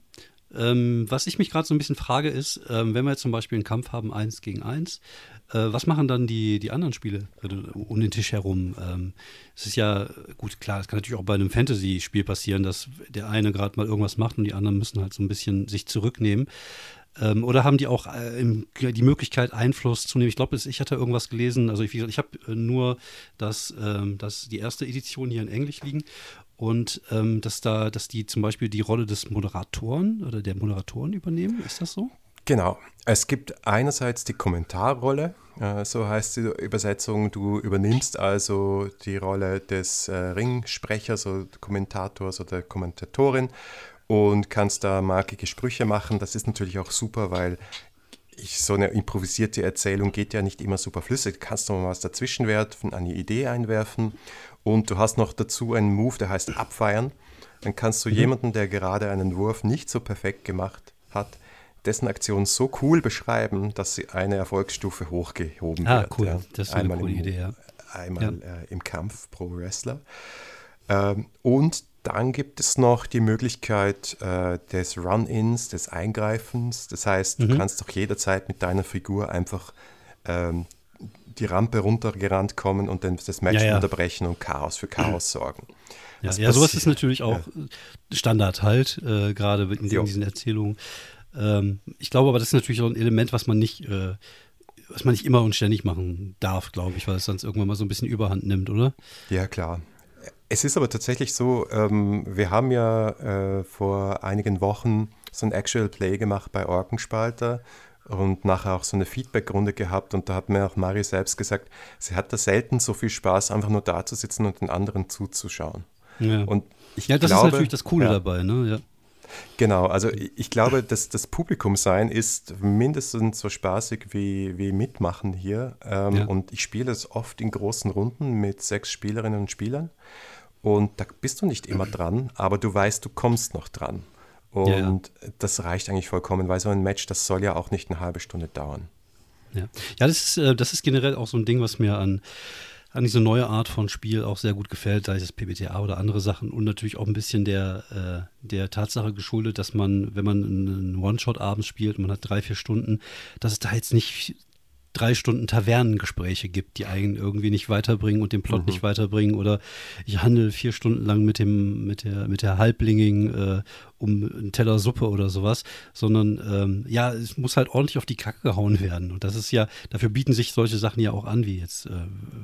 Ähm, was ich mich gerade so ein bisschen frage, ist, ähm, wenn wir jetzt zum Beispiel einen Kampf haben, eins gegen eins, äh, was machen dann die, die anderen Spiele um den Tisch herum? Ähm, es ist ja, gut, klar, es kann natürlich auch bei einem Fantasy-Spiel passieren, dass der eine gerade mal irgendwas macht und die anderen müssen halt so ein bisschen sich zurücknehmen. Ähm, oder haben die auch äh, im, die Möglichkeit, Einfluss zu nehmen? Ich glaube, ich hatte irgendwas gelesen, also ich, ich habe äh, nur das, ähm, das, die erste Edition hier in Englisch liegen und ähm, dass da, dass die zum Beispiel die Rolle des Moderatoren oder der Moderatoren übernehmen. Ist das so? Genau. Es gibt einerseits die Kommentarrolle, äh, so heißt die Übersetzung. Du übernimmst also die Rolle des äh, Ringsprechers oder Kommentators oder Kommentatorin und kannst da markige Sprüche machen. Das ist natürlich auch super, weil ich, so eine improvisierte Erzählung geht ja nicht immer super flüssig. Du kannst noch mal was dazwischen werfen, eine Idee einwerfen und du hast noch dazu einen Move, der heißt abfeiern. Dann kannst du mhm. jemanden, der gerade einen Wurf nicht so perfekt gemacht hat, dessen Aktion so cool beschreiben, dass sie eine Erfolgsstufe hochgehoben ah, wird. Cool. Ja. Das ist eine einmal coole im, Idee, ja. Einmal ja. Äh, im Kampf pro Wrestler. Ähm, und dann gibt es noch die Möglichkeit äh, des Run-ins, des Eingreifens. Das heißt, mhm. du kannst doch jederzeit mit deiner Figur einfach ähm, die Rampe runtergerannt kommen und dann das Match ja, ja. unterbrechen und Chaos für Chaos sorgen. Ja, ja sowas ist natürlich auch Standard halt, äh, gerade in, in diesen Erzählungen. Ähm, ich glaube aber, das ist natürlich auch ein Element, was man nicht, äh, was man nicht immer und ständig machen darf, glaube ich, weil es sonst irgendwann mal so ein bisschen Überhand nimmt, oder? Ja, klar. Es ist aber tatsächlich so, ähm, wir haben ja äh, vor einigen Wochen so ein Actual Play gemacht bei Orkenspalter und nachher auch so eine Feedback-Runde gehabt und da hat mir auch Mari selbst gesagt, sie hat da selten so viel Spaß, einfach nur da zu sitzen und den anderen zuzuschauen. Ja. Und ich ja, das glaube, ist natürlich das Coole ja, dabei, ne? Ja. Genau, also ich glaube, dass das Publikum sein ist mindestens so spaßig wie, wie Mitmachen hier. Ähm, ja. Und ich spiele es oft in großen Runden mit sechs Spielerinnen und Spielern. Und da bist du nicht immer dran, aber du weißt, du kommst noch dran. Und ja, ja. das reicht eigentlich vollkommen, weil so ein Match, das soll ja auch nicht eine halbe Stunde dauern. Ja, ja das, ist, äh, das ist generell auch so ein Ding, was mir an an diese neue Art von Spiel auch sehr gut gefällt, sei es PBTA oder andere Sachen und natürlich auch ein bisschen der, äh, der Tatsache geschuldet, dass man, wenn man einen One-Shot abends spielt und man hat drei, vier Stunden, dass es da jetzt nicht drei Stunden Tavernengespräche gibt, die einen irgendwie nicht weiterbringen und den Plot mhm. nicht weiterbringen oder ich handle vier Stunden lang mit dem mit der mit der Halblinging äh, um einen Teller Suppe oder sowas, sondern ähm, ja, es muss halt ordentlich auf die Kacke gehauen werden. Und das ist ja, dafür bieten sich solche Sachen ja auch an, wie jetzt äh,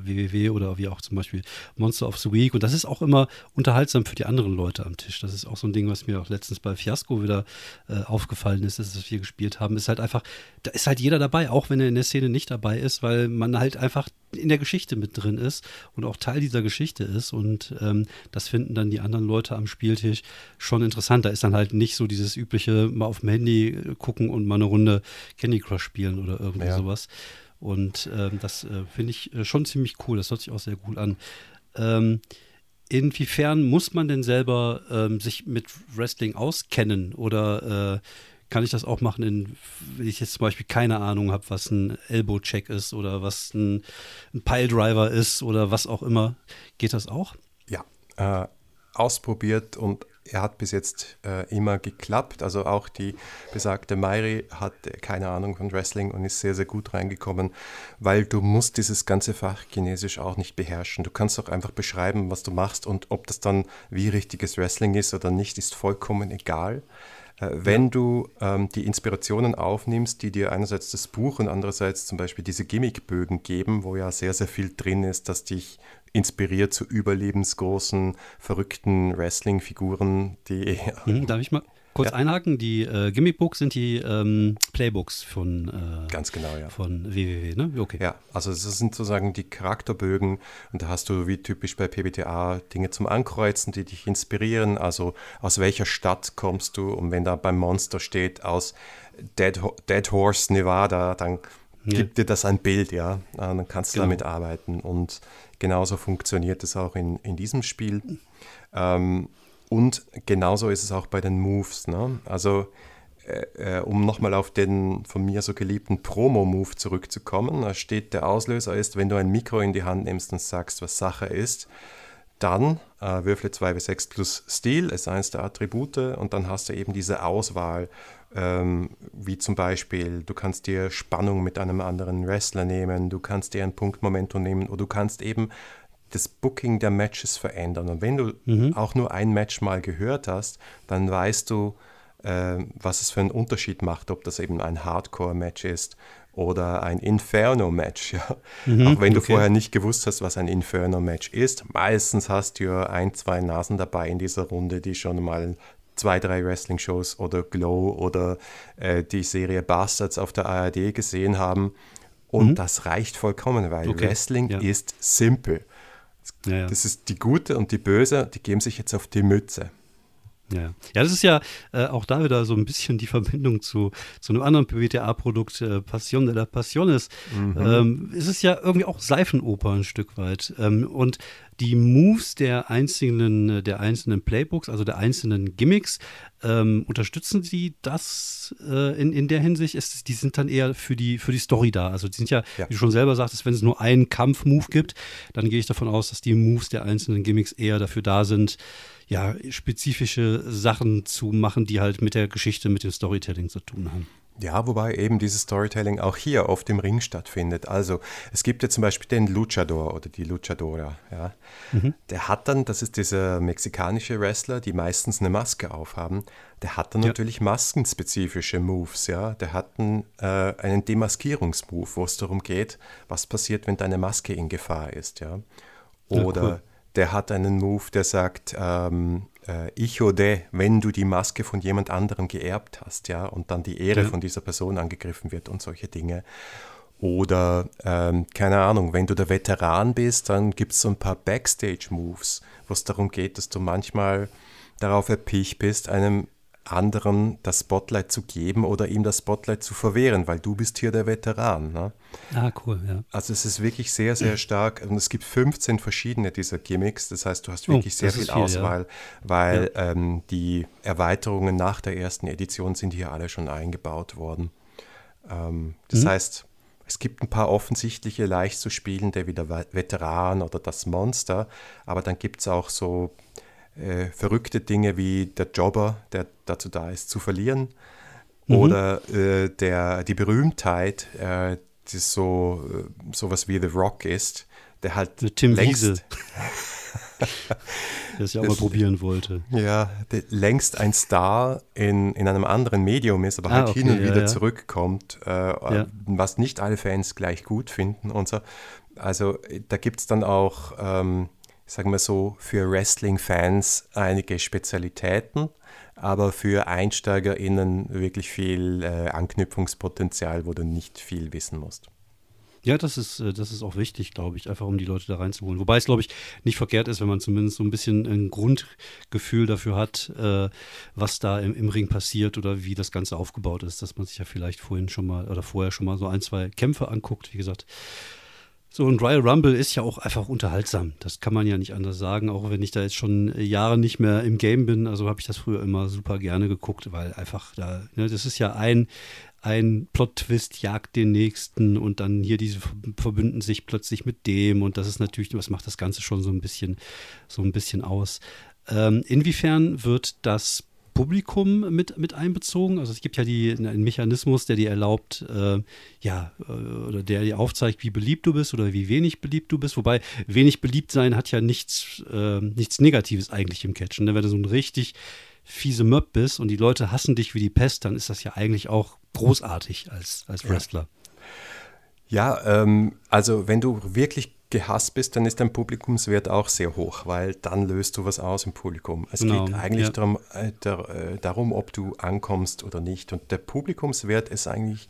WWW oder wie auch zum Beispiel Monster of the Week. Und das ist auch immer unterhaltsam für die anderen Leute am Tisch. Das ist auch so ein Ding, was mir auch letztens bei Fiasco wieder äh, aufgefallen ist, dass wir gespielt haben. Ist halt einfach, da ist halt jeder dabei, auch wenn er in der Szene nicht dabei ist, weil man halt einfach in der Geschichte mit drin ist und auch Teil dieser Geschichte ist. Und ähm, das finden dann die anderen Leute am Spieltisch schon interessant. Da ist dann halt nicht so dieses übliche mal auf dem Handy gucken und mal eine Runde Candy Crush spielen oder irgendwie ja. sowas. Und ähm, das äh, finde ich äh, schon ziemlich cool. Das hört sich auch sehr gut an. Ähm, inwiefern muss man denn selber ähm, sich mit Wrestling auskennen oder äh, kann ich das auch machen, in, wenn ich jetzt zum Beispiel keine Ahnung habe, was ein Elbow-Check ist oder was ein, ein Pile-Driver ist oder was auch immer. Geht das auch? Ja, äh, ausprobiert und er hat bis jetzt äh, immer geklappt. Also auch die besagte Mairi hat keine Ahnung von Wrestling und ist sehr, sehr gut reingekommen, weil du musst dieses ganze Fach Chinesisch auch nicht beherrschen. Du kannst auch einfach beschreiben, was du machst und ob das dann wie richtiges Wrestling ist oder nicht, ist vollkommen egal. Äh, wenn ja. du ähm, die Inspirationen aufnimmst, die dir einerseits das Buch und andererseits zum Beispiel diese Gimmickbögen geben, wo ja sehr, sehr viel drin ist, das dich inspiriert zu überlebensgroßen, verrückten Wrestling-Figuren, die. Hm, darf ich mal kurz ja. einhaken? Die äh, Gimmickbooks sind die ähm, Playbooks von, äh, Ganz genau, ja. von WWW, ne? Okay. Ja, also das sind sozusagen die Charakterbögen und da hast du wie typisch bei PBTA Dinge zum Ankreuzen, die dich inspirieren. Also aus welcher Stadt kommst du und wenn da beim Monster steht aus Dead, Dead Horse, Nevada, dann ja. gibt dir das ein Bild, ja. Dann kannst du genau. damit arbeiten und genauso funktioniert es auch in, in diesem Spiel. Ähm, und genauso ist es auch bei den Moves. Ne? Also, äh, äh, um nochmal auf den von mir so geliebten Promo-Move zurückzukommen, da steht, der Auslöser ist, wenn du ein Mikro in die Hand nimmst und sagst, was Sache ist, dann äh, würfle 2w6 plus Stil, ist eines der Attribute, und dann hast du eben diese Auswahl, ähm, wie zum Beispiel, du kannst dir Spannung mit einem anderen Wrestler nehmen, du kannst dir ein Punktmomentum nehmen, oder du kannst eben das Booking der Matches verändern. Und wenn du mhm. auch nur ein Match mal gehört hast, dann weißt du, äh, was es für einen Unterschied macht, ob das eben ein Hardcore-Match ist oder ein Inferno-Match. Ja? Mhm, Auch wenn du okay. vorher nicht gewusst hast, was ein Inferno-Match ist. Meistens hast du ja ein, zwei Nasen dabei in dieser Runde, die schon mal zwei, drei Wrestling-Shows oder Glow oder äh, die Serie Bastards auf der ARD gesehen haben. Und mhm. das reicht vollkommen, weil okay. Wrestling ja. ist simpel. Ja, ja. Das ist die Gute und die Böse, die geben sich jetzt auf die Mütze. Ja, ja, das ist ja äh, auch da wieder so ein bisschen die Verbindung zu, zu einem anderen PBTA-Produkt, äh, Passion de la Passiones. Mhm. Ähm, es ist ja irgendwie auch Seifenoper ein Stück weit. Ähm, und die Moves der einzelnen, der einzelnen Playbooks, also der einzelnen Gimmicks, ähm, unterstützen sie das äh, in, in der Hinsicht? Ist, die sind dann eher für die, für die Story da. Also die sind ja, ja. wie du schon selber sagtest, wenn es nur einen Kampf-Move gibt, dann gehe ich davon aus, dass die Moves der einzelnen Gimmicks eher dafür da sind, ja, spezifische Sachen zu machen, die halt mit der Geschichte, mit dem Storytelling zu tun haben. Ja, wobei eben dieses Storytelling auch hier auf dem Ring stattfindet. Also es gibt ja zum Beispiel den Luchador oder die Luchadora. Ja. Mhm. Der hat dann, das ist dieser mexikanische Wrestler, die meistens eine Maske aufhaben, der hat dann ja. natürlich maskenspezifische Moves. Ja. Der hat einen, äh, einen Demaskierungsmove, wo es darum geht, was passiert, wenn deine Maske in Gefahr ist. Ja. Oder ja, cool. Der hat einen Move, der sagt, ähm, äh, ich oder wenn du die Maske von jemand anderem geerbt hast, ja, und dann die Ehre ja. von dieser Person angegriffen wird und solche Dinge. Oder, ähm, keine Ahnung, wenn du der Veteran bist, dann gibt es so ein paar Backstage-Moves, wo es darum geht, dass du manchmal darauf erpicht bist, einem anderen das Spotlight zu geben oder ihm das Spotlight zu verwehren, weil du bist hier der Veteran. Ne? Ah, cool, ja. Also es ist wirklich sehr, sehr stark und es gibt 15 verschiedene dieser Gimmicks, das heißt, du hast wirklich oh, sehr viel, viel, Auswahl, ja. weil ja. Ähm, die Erweiterungen nach der ersten Edition sind hier alle schon eingebaut worden. Ähm, das mhm. heißt, es gibt ein paar offensichtliche, leicht zu spielende, wie der Veteran oder das Monster, aber dann gibt es auch so äh, verrückte Dinge wie der Jobber, der dazu da ist, zu verlieren. Mhm. Oder äh, der, die Berühmtheit, äh, die so äh, sowas wie The Rock ist, der halt Tim längst, Wiese. der es ja auch mal probieren wollte. Ja, längst ein Star in, in einem anderen Medium ist, aber ah, halt okay, hin und wieder ja. zurückkommt, äh, ja. was nicht alle Fans gleich gut finden und so. Also da gibt es dann auch ähm, sagen wir so, für Wrestling-Fans einige Spezialitäten, aber für EinsteigerInnen wirklich viel äh, Anknüpfungspotenzial, wo du nicht viel wissen musst. Ja, das ist, äh, das ist auch wichtig, glaube ich, einfach um die Leute da reinzuholen. Wobei es, glaube ich, nicht verkehrt ist, wenn man zumindest so ein bisschen ein Grundgefühl dafür hat, äh, was da im, im, Ring passiert oder wie das Ganze aufgebaut ist, dass man sich ja vielleicht vorhin schon mal oder vorher schon mal so ein, zwei Kämpfe anguckt. Wie gesagt, so ein Royal Rumble ist ja auch einfach unterhaltsam. Das kann man ja nicht anders sagen, auch wenn ich da jetzt schon Jahre nicht mehr im Game bin. Also habe ich das früher immer super gerne geguckt, weil einfach da, ne, das ist ja ein, ein Plot-Twist jagt den nächsten und dann hier diese verbünden sich plötzlich mit dem und das ist natürlich, was macht das Ganze schon so ein bisschen, so ein bisschen aus. Ähm, inwiefern wird das Publikum mit, mit einbezogen. Also es gibt ja die, einen Mechanismus, der dir erlaubt, äh, ja, äh, oder der dir aufzeigt, wie beliebt du bist oder wie wenig beliebt du bist. Wobei wenig beliebt sein hat ja nichts, äh, nichts Negatives eigentlich im Catchen. Ne? Wenn du so ein richtig fiese Möb bist und die Leute hassen dich wie die Pest, dann ist das ja eigentlich auch großartig als, als Wrestler. Ja, ja ähm, also wenn du wirklich gehasst bist, dann ist dein Publikumswert auch sehr hoch, weil dann löst du was aus im Publikum. Es genau, geht eigentlich ja. darum, äh, der, äh, darum, ob du ankommst oder nicht. Und der Publikumswert ist eigentlich,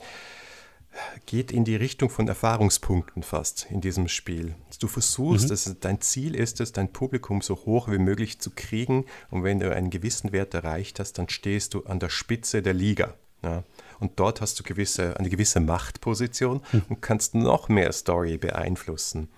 geht in die Richtung von Erfahrungspunkten fast in diesem Spiel. Du versuchst, mhm. dass dein Ziel ist es, dein Publikum so hoch wie möglich zu kriegen. Und wenn du einen gewissen Wert erreicht hast, dann stehst du an der Spitze der Liga. Ja. Und dort hast du gewisse, eine gewisse Machtposition mhm. und kannst noch mehr Story beeinflussen.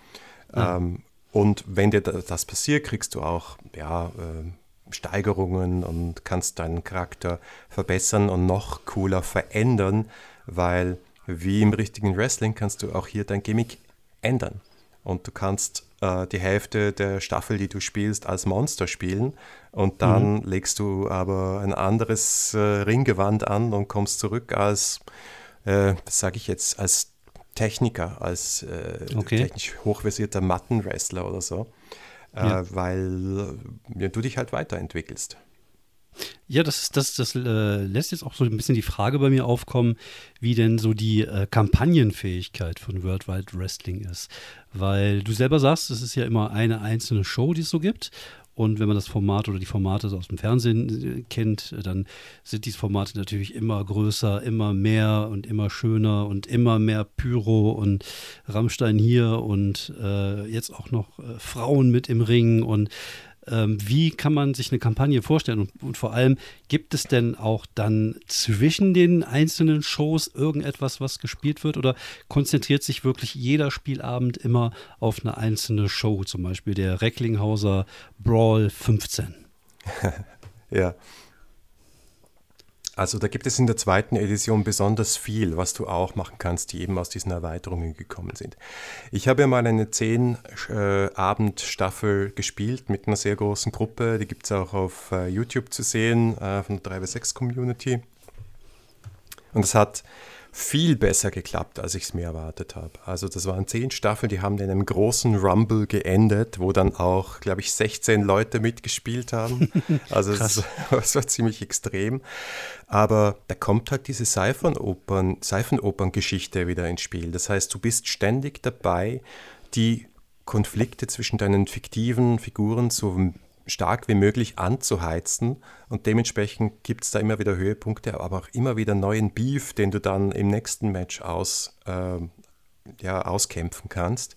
Ja. Ähm, und wenn dir das passiert, kriegst du auch ja, äh, Steigerungen und kannst deinen Charakter verbessern und noch cooler verändern, weil wie im richtigen Wrestling kannst du auch hier dein Gimmick ändern. Und du kannst äh, die Hälfte der Staffel, die du spielst, als Monster spielen und dann mhm. legst du aber ein anderes äh, Ringgewand an und kommst zurück als, äh, was sage ich jetzt, als Techniker, als äh, okay. technisch hochversierter Mattenwrestler oder so, äh, ja. weil ja, du dich halt weiterentwickelst. Ja, das, das, das äh, lässt jetzt auch so ein bisschen die Frage bei mir aufkommen, wie denn so die äh, Kampagnenfähigkeit von Worldwide Wrestling ist. Weil du selber sagst, es ist ja immer eine einzelne Show, die es so gibt. Und wenn man das Format oder die Formate aus dem Fernsehen äh, kennt, dann sind diese Formate natürlich immer größer, immer mehr und immer schöner und immer mehr Pyro und Rammstein hier und äh, jetzt auch noch äh, Frauen mit im Ring und ähm, wie kann man sich eine Kampagne vorstellen? Und, und, vor allem, gibt es denn auch dann zwischen den einzelnen Shows irgendetwas, was gespielt wird? Oder konzentriert sich wirklich jeder Spielabend immer auf eine einzelne Show? Zum Beispiel der Recklinghauser Brawl 15. ja. Also da gibt es in der zweiten Edition besonders viel, was du auch machen kannst, die eben aus diesen Erweiterungen gekommen sind. Ich habe ja mal eine zehn äh, Abend Staffel gespielt mit einer sehr großen Gruppe. Die gibt es auch auf äh, YouTube zu sehen äh, von der 3W6 Community. Und es hat viel besser geklappt, als ich es mir erwartet habe. Also das waren zehn Staffeln, die haben in einem großen Rumble geendet, wo dann auch, glaube ich, 16 Leute mitgespielt haben. Also das, das, war ziemlich extrem. Aber da kommt halt diese Seifenopern, Seifenopern-Geschichte wieder ins Spiel. Das heißt, du bist ständig dabei, die Konflikte zwischen deinen fiktiven Figuren zu stark wie möglich anzuheizen und dementsprechend gibt es da immer wieder Höhepunkte, aber auch immer wieder neuen Beef, den du dann im nächsten Match aus, äh, ja, auskämpfen kannst.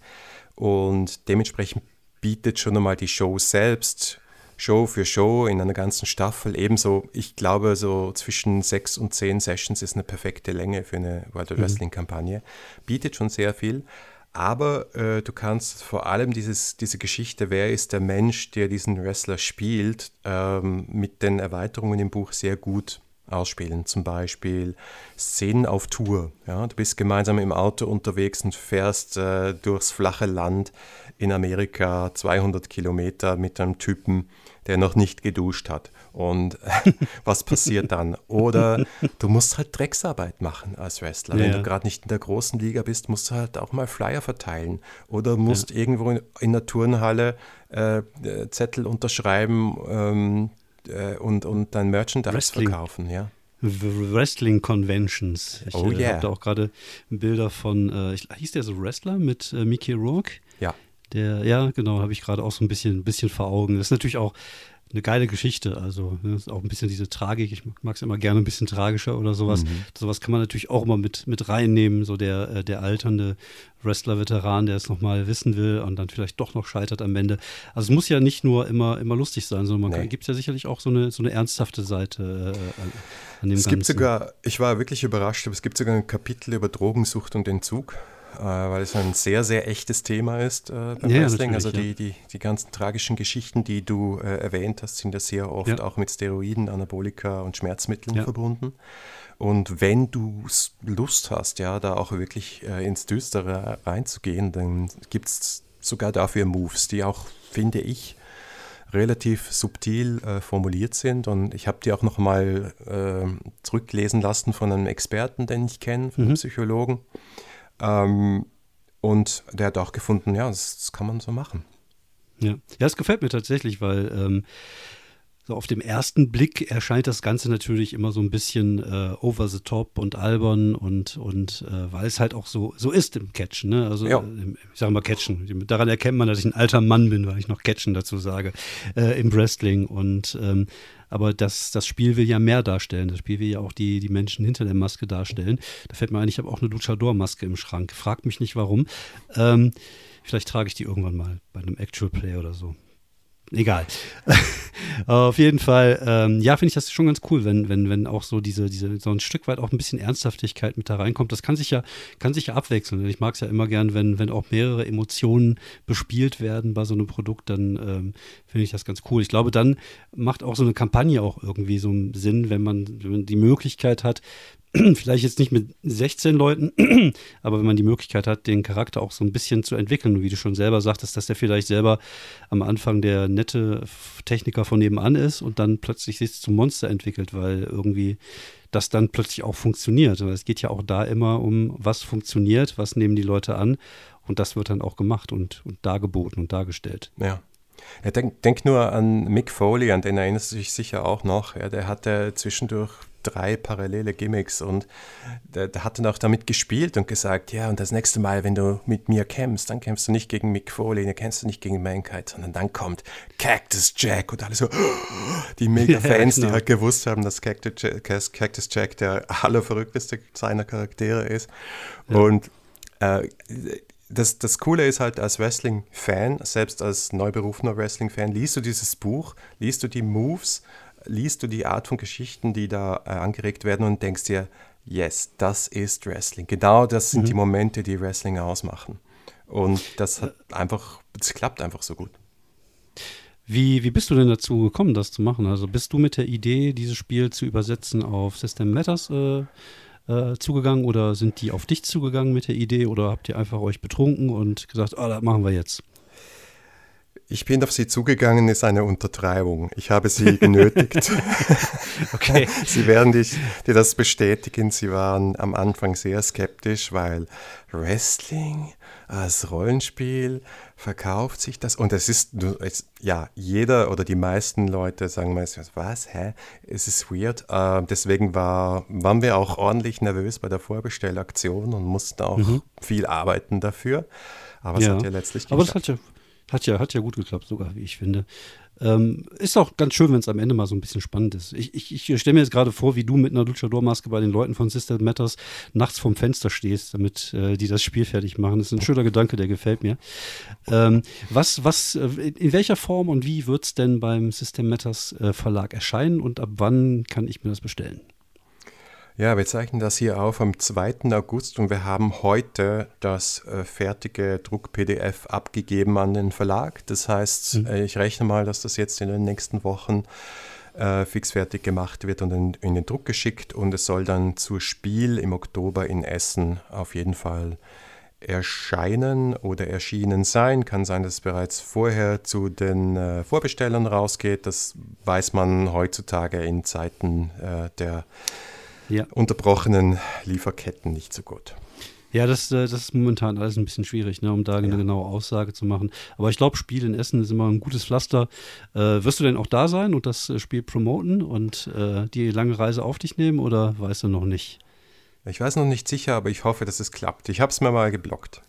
Und dementsprechend bietet schon einmal die Show selbst Show für Show in einer ganzen Staffel ebenso, ich glaube, so zwischen sechs und zehn Sessions ist eine perfekte Länge für eine World mhm. Wrestling-Kampagne. Bietet schon sehr viel. Aber äh, du kannst vor allem dieses, diese Geschichte, wer ist der Mensch, der diesen Wrestler spielt, ähm, mit den Erweiterungen im Buch sehr gut ausspielen. Zum Beispiel Szenen auf Tour. Ja? Du bist gemeinsam im Auto unterwegs und fährst äh, durchs flache Land in Amerika 200 Kilometer mit einem Typen, der noch nicht geduscht hat. Und was passiert dann? Oder du musst halt Drecksarbeit machen als Wrestler. Ja. Wenn du gerade nicht in der großen Liga bist, musst du halt auch mal Flyer verteilen. Oder musst ja. irgendwo in, in, der Turnhalle äh, Zettel unterschreiben ähm, äh, und, und dein Merchandise Wrestling. verkaufen. Ja. Wrestling Conventions. Ich oh, yeah. habe da auch gerade Bilder von, äh, ich, hieß der so Wrestler mit äh, Mickey Rourke? Ja. Der, ja, genau, habe ich gerade auch so ein bisschen, ein bisschen vor Augen. Das ist natürlich auch eine geile Geschichte. Also ne, ist auch ein bisschen diese Tragik. Ich mag es immer gerne ein bisschen tragischer oder sowas. Mhm. Sowas kann man natürlich auch immer mit, mit reinnehmen. So der, äh, der alternde Wrestler-Veteran, der es nochmal wissen will und dann vielleicht doch noch scheitert am Ende. Also es muss ja nicht nur immer, immer lustig sein, sondern man nee. gibt ja sicherlich auch so eine, so eine ernsthafte Seite äh, an dem Es Ganzen. gibt sogar, ich war wirklich überrascht, aber es gibt sogar ein Kapitel über Drogensucht und Entzug. Äh, weil es ein sehr, sehr echtes Thema ist äh, beim ja, Wrestling. Also die, ja. die, die ganzen tragischen Geschichten, die du äh, erwähnt hast, sind ja sehr oft ja. auch mit Steroiden, Anabolika und Schmerzmitteln verbunden. Und wenn du Lust hast, ja, da auch wirklich äh, ins Düstere reinzugehen, dann gibt es sogar dafür Moves, die auch, finde ich, relativ subtil äh, formuliert sind. Und ich habe die auch nochmal äh, zurücklesen lassen von einem Experten, den ich kenne, von einem mhm. Psychologen. Ähm, und der hat auch gefunden, ja, das, das, kann man so machen. Ja, ja es gefällt mir tatsächlich, weil ähm, so auf dem ersten Blick erscheint das Ganze natürlich immer so ein bisschen äh, over the top und albern und, und äh, weil es halt auch so, so ist im Catchen. Ne? Also ja. äh, ich sage mal Catchen. Daran erkennt man, dass ich ein alter Mann bin, weil ich noch Catchen dazu sage, äh, im Wrestling. Und ähm, aber das, das Spiel will ja mehr darstellen. Das Spiel will ja auch die, die Menschen hinter der Maske darstellen. Da fällt mir ein, ich habe auch eine Luchador-Maske im Schrank. Fragt mich nicht warum. Ähm, vielleicht trage ich die irgendwann mal bei einem Actual Play oder so egal. auf jeden Fall, ähm, ja, finde ich das schon ganz cool, wenn, wenn, wenn auch so diese, diese, so ein Stück weit auch ein bisschen Ernsthaftigkeit mit da reinkommt. Das kann sich ja, kann sich ja abwechseln. Ich mag es ja immer gern, wenn, wenn auch mehrere Emotionen bespielt werden bei so einem Produkt, dann ähm, finde ich das ganz cool. Ich glaube, dann macht auch so eine Kampagne auch irgendwie so einen Sinn, wenn man, wenn man die Möglichkeit hat, vielleicht jetzt nicht mit 16 Leuten, aber wenn man die Möglichkeit hat, den Charakter auch so ein bisschen zu entwickeln, wie du schon selber sagtest, dass der vielleicht selber am Anfang der nette Techniker von nebenan ist und dann plötzlich sich zum Monster entwickelt, weil irgendwie das dann plötzlich auch funktioniert. es geht ja auch da immer um, was funktioniert, was nehmen die Leute an und das wird dann auch gemacht und, und dargeboten und dargestellt. Ja. Denk, denk, nur an Mick Foley, an den erinnerst du dich sicher auch noch. Ja, der hatte zwischendurch drei parallele Gimmicks und der, der, hat dann auch damit gespielt und gesagt, ja, und das nächste Mal, wenn du mit mir kämpfst, dann kämpfst du nicht gegen Mick Foley, dann kämpfst du nicht gegen Mankind, sondern dann kommt Cactus Jack und alle so, die Mega-Fans, ja, genau. die halt gewusst haben, dass Cactus Jack, Cactus Jack der allerverrückteste seiner Charaktere ist. Ja. Und äh, das, das Coole ist halt als Wrestling-Fan, selbst als neuberufener Wrestling-Fan, liest du dieses Buch, liest du die Moves, liest du die Art von Geschichten, die da äh, angeregt werden und denkst dir, yes, das ist Wrestling. Genau das sind mhm. die Momente, die Wrestling ausmachen. Und das hat einfach, es klappt einfach so gut. Wie, wie bist du denn dazu gekommen, das zu machen? Also bist du mit der Idee, dieses Spiel zu übersetzen auf System Matters äh, äh, zugegangen oder sind die auf dich zugegangen mit der Idee oder habt ihr einfach euch betrunken und gesagt, oh, das machen wir jetzt? Ich bin auf sie zugegangen, ist eine Untertreibung. Ich habe sie genötigt. okay. sie werden dich, dir das bestätigen. Sie waren am Anfang sehr skeptisch, weil Wrestling als Rollenspiel verkauft sich das. Und es ist, ja, jeder oder die meisten Leute sagen meistens, was, hä? Es ist weird. Äh, deswegen war, waren wir auch ordentlich nervös bei der Vorbestellaktion und mussten auch mhm. viel arbeiten dafür. Aber es ja. hat ja letztlich Aber das hat ja hat ja, hat ja gut geklappt, sogar, wie ich finde. Ähm, ist auch ganz schön, wenn es am Ende mal so ein bisschen spannend ist. Ich, ich, ich stelle mir jetzt gerade vor, wie du mit einer Luchador-Maske bei den Leuten von System Matters nachts vorm Fenster stehst, damit äh, die das Spiel fertig machen. Das ist ein schöner Gedanke, der gefällt mir. Ähm, was, was, äh, in welcher Form und wie wird es denn beim System Matters äh, Verlag erscheinen und ab wann kann ich mir das bestellen? Ja, wir zeichnen das hier auf am 2. August und wir haben heute das äh, fertige Druck-PDF abgegeben an den Verlag. Das heißt, mhm. äh, ich rechne mal, dass das jetzt in den nächsten Wochen äh, fixfertig gemacht wird und in, in, den Druck geschickt und es soll dann zur Spiel im Oktober in Essen auf jeden Fall erscheinen oder erschienen sein. Kann sein, dass es bereits vorher zu den äh, Vorbestellern rausgeht. Das weiß man heutzutage in Zeiten äh, der ja. unterbrochenen Lieferketten nicht so gut. Ja, das, äh, das ist momentan alles ein bisschen schwierig, ne, um da eine genaue Aussage zu machen. Aber ich glaube, Spiel in Essen ist immer ein gutes Pflaster. Äh, wirst du denn auch da sein und das äh, Spiel promoten und äh, die lange Reise auf dich nehmen oder weißt du noch nicht? Ich weiß noch nicht sicher, aber ich hoffe, dass es klappt. Ich habe es mir mal geblockt.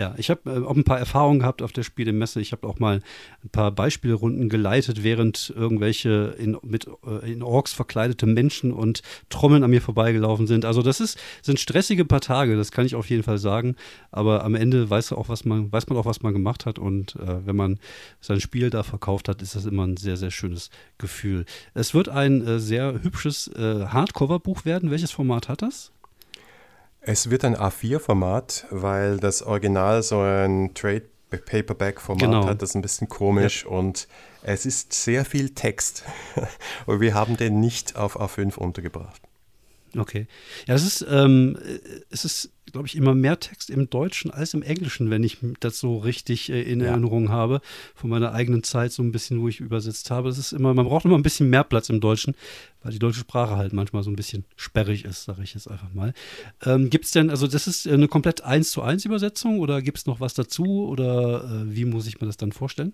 Ja, ich habe äh, auch ein paar Erfahrungen gehabt auf der Spielemesse. Ich habe auch mal ein paar Beispielrunden geleitet, während irgendwelche in, mit, äh, in Orks verkleidete Menschen und Trommeln an mir vorbeigelaufen sind. Also das ist, sind stressige paar Tage, das kann ich auf jeden Fall sagen. Aber am Ende weiß, auch, was man, weiß man auch, was man gemacht hat. Und äh, wenn man sein Spiel da verkauft hat, ist das immer ein sehr, sehr schönes Gefühl. Es wird ein äh, sehr hübsches Hardcover-Buch werden. Welches Format hat das? Es wird ein A4-Format, weil das Original so ein Trade Paperback-Format genau. hat, das ist ein bisschen komisch ja. und es ist sehr viel Text. und wir haben den nicht auf A5 untergebracht. Okay. Ja, es ist, ähm, es ist glaube ich, immer mehr Text im Deutschen als im Englischen, wenn ich das so richtig äh, in ja. Erinnerung habe, von meiner eigenen Zeit so ein bisschen, wo ich übersetzt habe. Es ist immer, man braucht immer ein bisschen mehr Platz im Deutschen, weil die deutsche Sprache halt manchmal so ein bisschen sperrig ist, sage ich jetzt einfach mal. Ähm, gibt es denn, also das ist eine komplett eins zu eins Übersetzung oder gibt es noch was dazu oder äh, wie muss ich mir das dann vorstellen?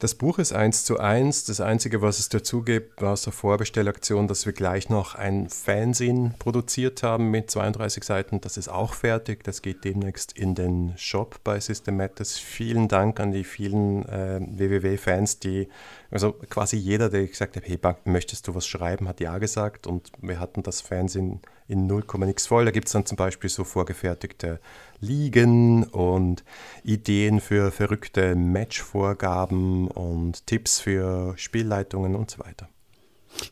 Das Buch ist eins zu eins. Das Einzige, was es dazu gibt, war aus der Vorbestellaktion, dass wir gleich noch ein Fanzine produziert haben mit 32 Seiten. Das ist auch fertig. Das geht demnächst in den Shop bei Systematis. Vielen Dank an die vielen äh, WWW-Fans, die, also quasi jeder, der gesagt hat, hey, möchtest du was schreiben, hat ja gesagt. Und wir hatten das Fanzine in 0, nix voll. Da gibt es dann zum Beispiel so vorgefertigte Ligen und Ideen für verrückte Matchvorgaben und Tipps für Spielleitungen und so weiter.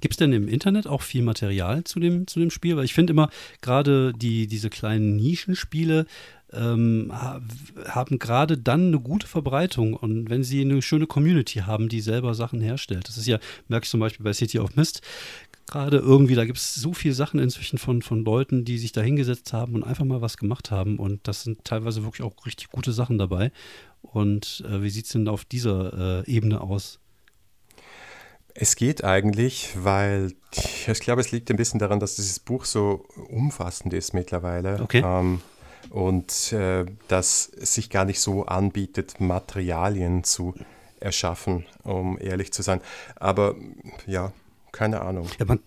Gibt es denn im Internet auch viel Material zu dem, zu dem Spiel? Weil ich finde immer, gerade die, diese kleinen Nischenspiele ähm, haben gerade dann eine gute Verbreitung und wenn sie eine schöne Community haben, die selber Sachen herstellt. Das ist ja, merke ich zum Beispiel bei City of Mist, gerade irgendwie, da gibt es so viele Sachen inzwischen von, von Leuten, die sich da hingesetzt haben und einfach mal was gemacht haben. Und das sind teilweise wirklich auch richtig gute Sachen dabei. Und äh, wie sieht es denn auf dieser äh, Ebene aus? Es geht eigentlich, weil ich glaube, es liegt ein bisschen daran, dass dieses Buch so umfassend ist mittlerweile. Okay. Ähm, und äh, dass es sich gar nicht so anbietet, Materialien zu erschaffen, um ehrlich zu sein. Aber ja, keine Ahnung. Ja, man,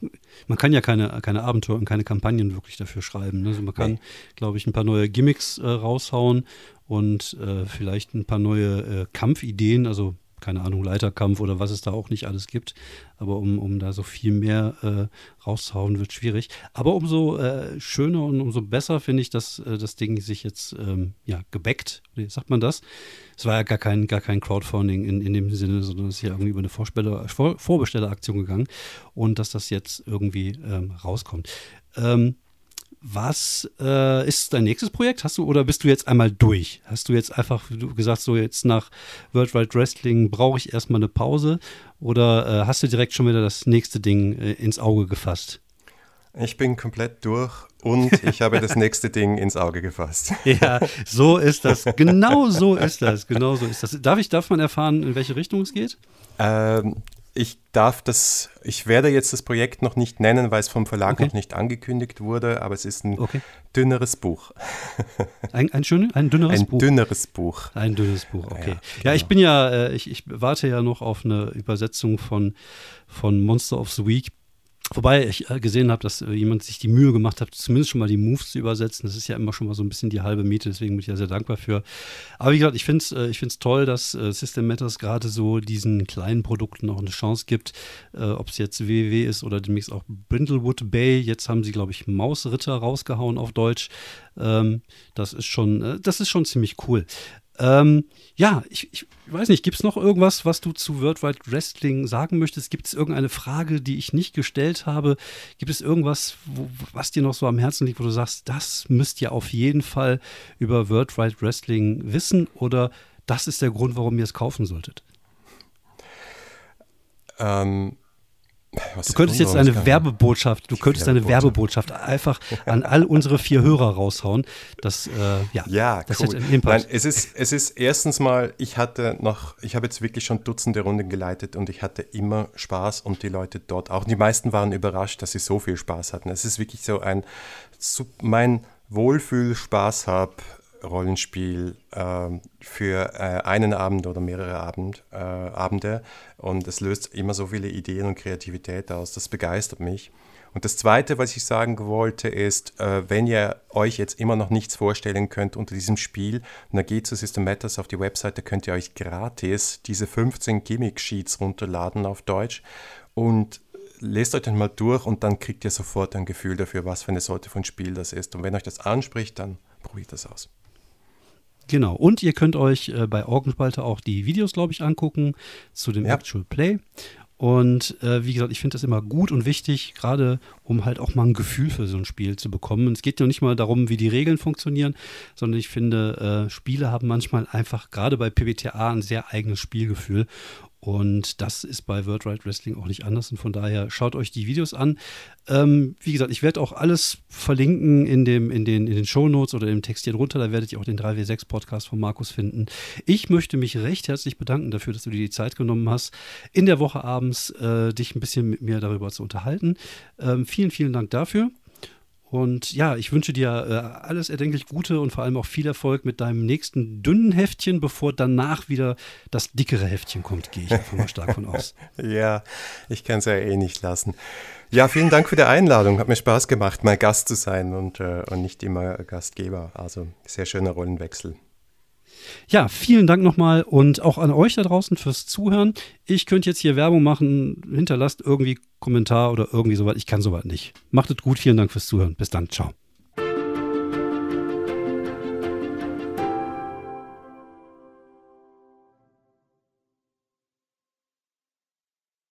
man, kann ja keine, keine Abenteuer und keine Kampagnen wirklich dafür schreiben. Ne? Also man kann, nee. glaube ich, ein paar neue Gimmicks äh, raushauen und äh, vielleicht ein paar neue äh, Kampfideen, also keine Ahnung, Leiterkampf oder was es da auch nicht alles gibt. Aber um, um da so viel mehr äh, rauszuhauen, wird schwierig. Aber umso äh, schöner und umso besser finde ich, dass äh, das Ding sich jetzt ähm, ja, gebackt, sagt man das? Es war ja gar kein, gar kein Crowdfunding in, in dem Sinne, sondern es ist ja irgendwie über eine Vor, Vorbestelleraktion gegangen und dass das jetzt irgendwie ähm, rauskommt. Ähm, was äh, ist dein nächstes Projekt? Hast du oder bist du jetzt einmal durch? Hast du jetzt einfach du gesagt, so jetzt nach World Wide Wrestling brauche ich erstmal eine Pause? Oder äh, hast du direkt schon wieder das nächste Ding äh, ins Auge gefasst? Ich bin komplett durch und ich habe das nächste Ding ins Auge gefasst. Ja, so ist das. Genau so ist das. Genau so ist das. Darf ich, darf man erfahren, in welche Richtung es geht? Ähm, ich darf das, ich werde jetzt das Projekt noch nicht nennen, weil es vom Verlag okay. noch nicht angekündigt wurde, aber es ist ein okay. dünneres Buch. Ein, ein, schön, ein dünneres ein Buch? Ein dünneres Buch. Ein dünnes Buch, okay. Ja, genau. ja ich bin ja, äh, ich, ich warte ja noch auf eine Übersetzung von, von Monster of the Week Wobei ich äh, gesehen habe, dass äh, jemand sich die Mühe gemacht hat, zumindest schon mal die Moves zu übersetzen. Das ist ja immer schon mal so ein bisschen die halbe Miete, deswegen bin ich ja sehr dankbar für. Aber wie gesagt, ich finde es äh, ich toll, dass System Matters gerade so diesen kleinen Produkten noch eine Chance gibt. Ob es jetzt WWW ist oder demnächst auch Brindlewood Bay. Jetzt haben sie, glaube ich, Mausritter rausgehauen auf Deutsch. Ähm, das ist schon, das ist schon ziemlich cool. Ähm, ja, ich, ich, weiß nicht, gibt es noch irgendwas, was du zu Worldwide Wrestling sagen möchtest? Gibt es irgendeine Frage, die ich nicht gestellt habe? Gibt es irgendwas, wo, was dir noch so am Herzen liegt, wo du sagst, das müsst ihr auf jeden Fall über Worldwide Wrestling wissen oder das ist der Grund, warum ihr es kaufen solltet? Ähm, was du könntest jetzt eine Werbebotschaft, du könntest eine Werbebotschaft einfach an all unsere vier Hörer raushauen. Das, äh, ja, ja das cool. hat Nein, es ist, es ist erstens mal, ich hatte noch, ich habe jetzt wirklich schon Dutzende Runden geleitet und ich hatte immer Spaß und die Leute dort auch. Die meisten waren überrascht, dass sie so viel Spaß hatten. Es ist wirklich so ein, mein Wohlfühl-Spaß habe Rollenspiel äh, für äh, einen Abend oder mehrere Abend, äh, Abende und es löst immer so viele Ideen und Kreativität aus. Das begeistert mich. Und das Zweite, was ich sagen wollte, ist, äh, wenn ihr euch jetzt immer noch nichts vorstellen könnt unter diesem Spiel, dann geht zu System Matters auf die Webseite, könnt ihr euch gratis diese 15 Gimmick-Sheets runterladen auf Deutsch und lest euch dann mal durch und dann kriegt ihr sofort ein Gefühl dafür, was für eine Sorte von Spiel das ist. Und wenn euch das anspricht, dann probiert das aus. Genau. Und ihr könnt euch äh, bei Orgenspalte auch die Videos, glaube ich, angucken zu dem ja. Actual Play. Und äh, wie gesagt, ich finde das immer gut und wichtig, gerade um halt auch mal ein Gefühl für so ein Spiel zu bekommen. Und es geht ja nicht mal darum, wie die Regeln funktionieren, sondern ich finde, äh, Spiele haben manchmal einfach gerade bei PBTA ein sehr eigenes Spielgefühl. Und das ist bei World Wide Wrestling auch nicht anders. Und von daher schaut euch die Videos an. Ähm, wie gesagt, ich werde auch alles verlinken in, dem, in den, in den Show Notes oder im Text hier drunter. Da werdet ihr auch den 3W6 Podcast von Markus finden. Ich möchte mich recht herzlich bedanken dafür, dass du dir die Zeit genommen hast, in der Woche abends äh, dich ein bisschen mit mir darüber zu unterhalten. Ähm, vielen, vielen Dank dafür. Und ja, ich wünsche dir äh, alles erdenklich Gute und vor allem auch viel Erfolg mit deinem nächsten dünnen Heftchen, bevor danach wieder das dickere Heftchen kommt, gehe ich einfach mal stark von aus. ja, ich kann es ja eh nicht lassen. Ja, vielen Dank für die Einladung. Hat mir Spaß gemacht, mal Gast zu sein und, äh, und nicht immer Gastgeber. Also sehr schöner Rollenwechsel. Ja, vielen Dank nochmal und auch an euch da draußen fürs Zuhören. Ich könnte jetzt hier Werbung machen. Hinterlasst irgendwie Kommentar oder irgendwie sowas. Ich kann sowas nicht. Macht es gut. Vielen Dank fürs Zuhören. Bis dann. Ciao.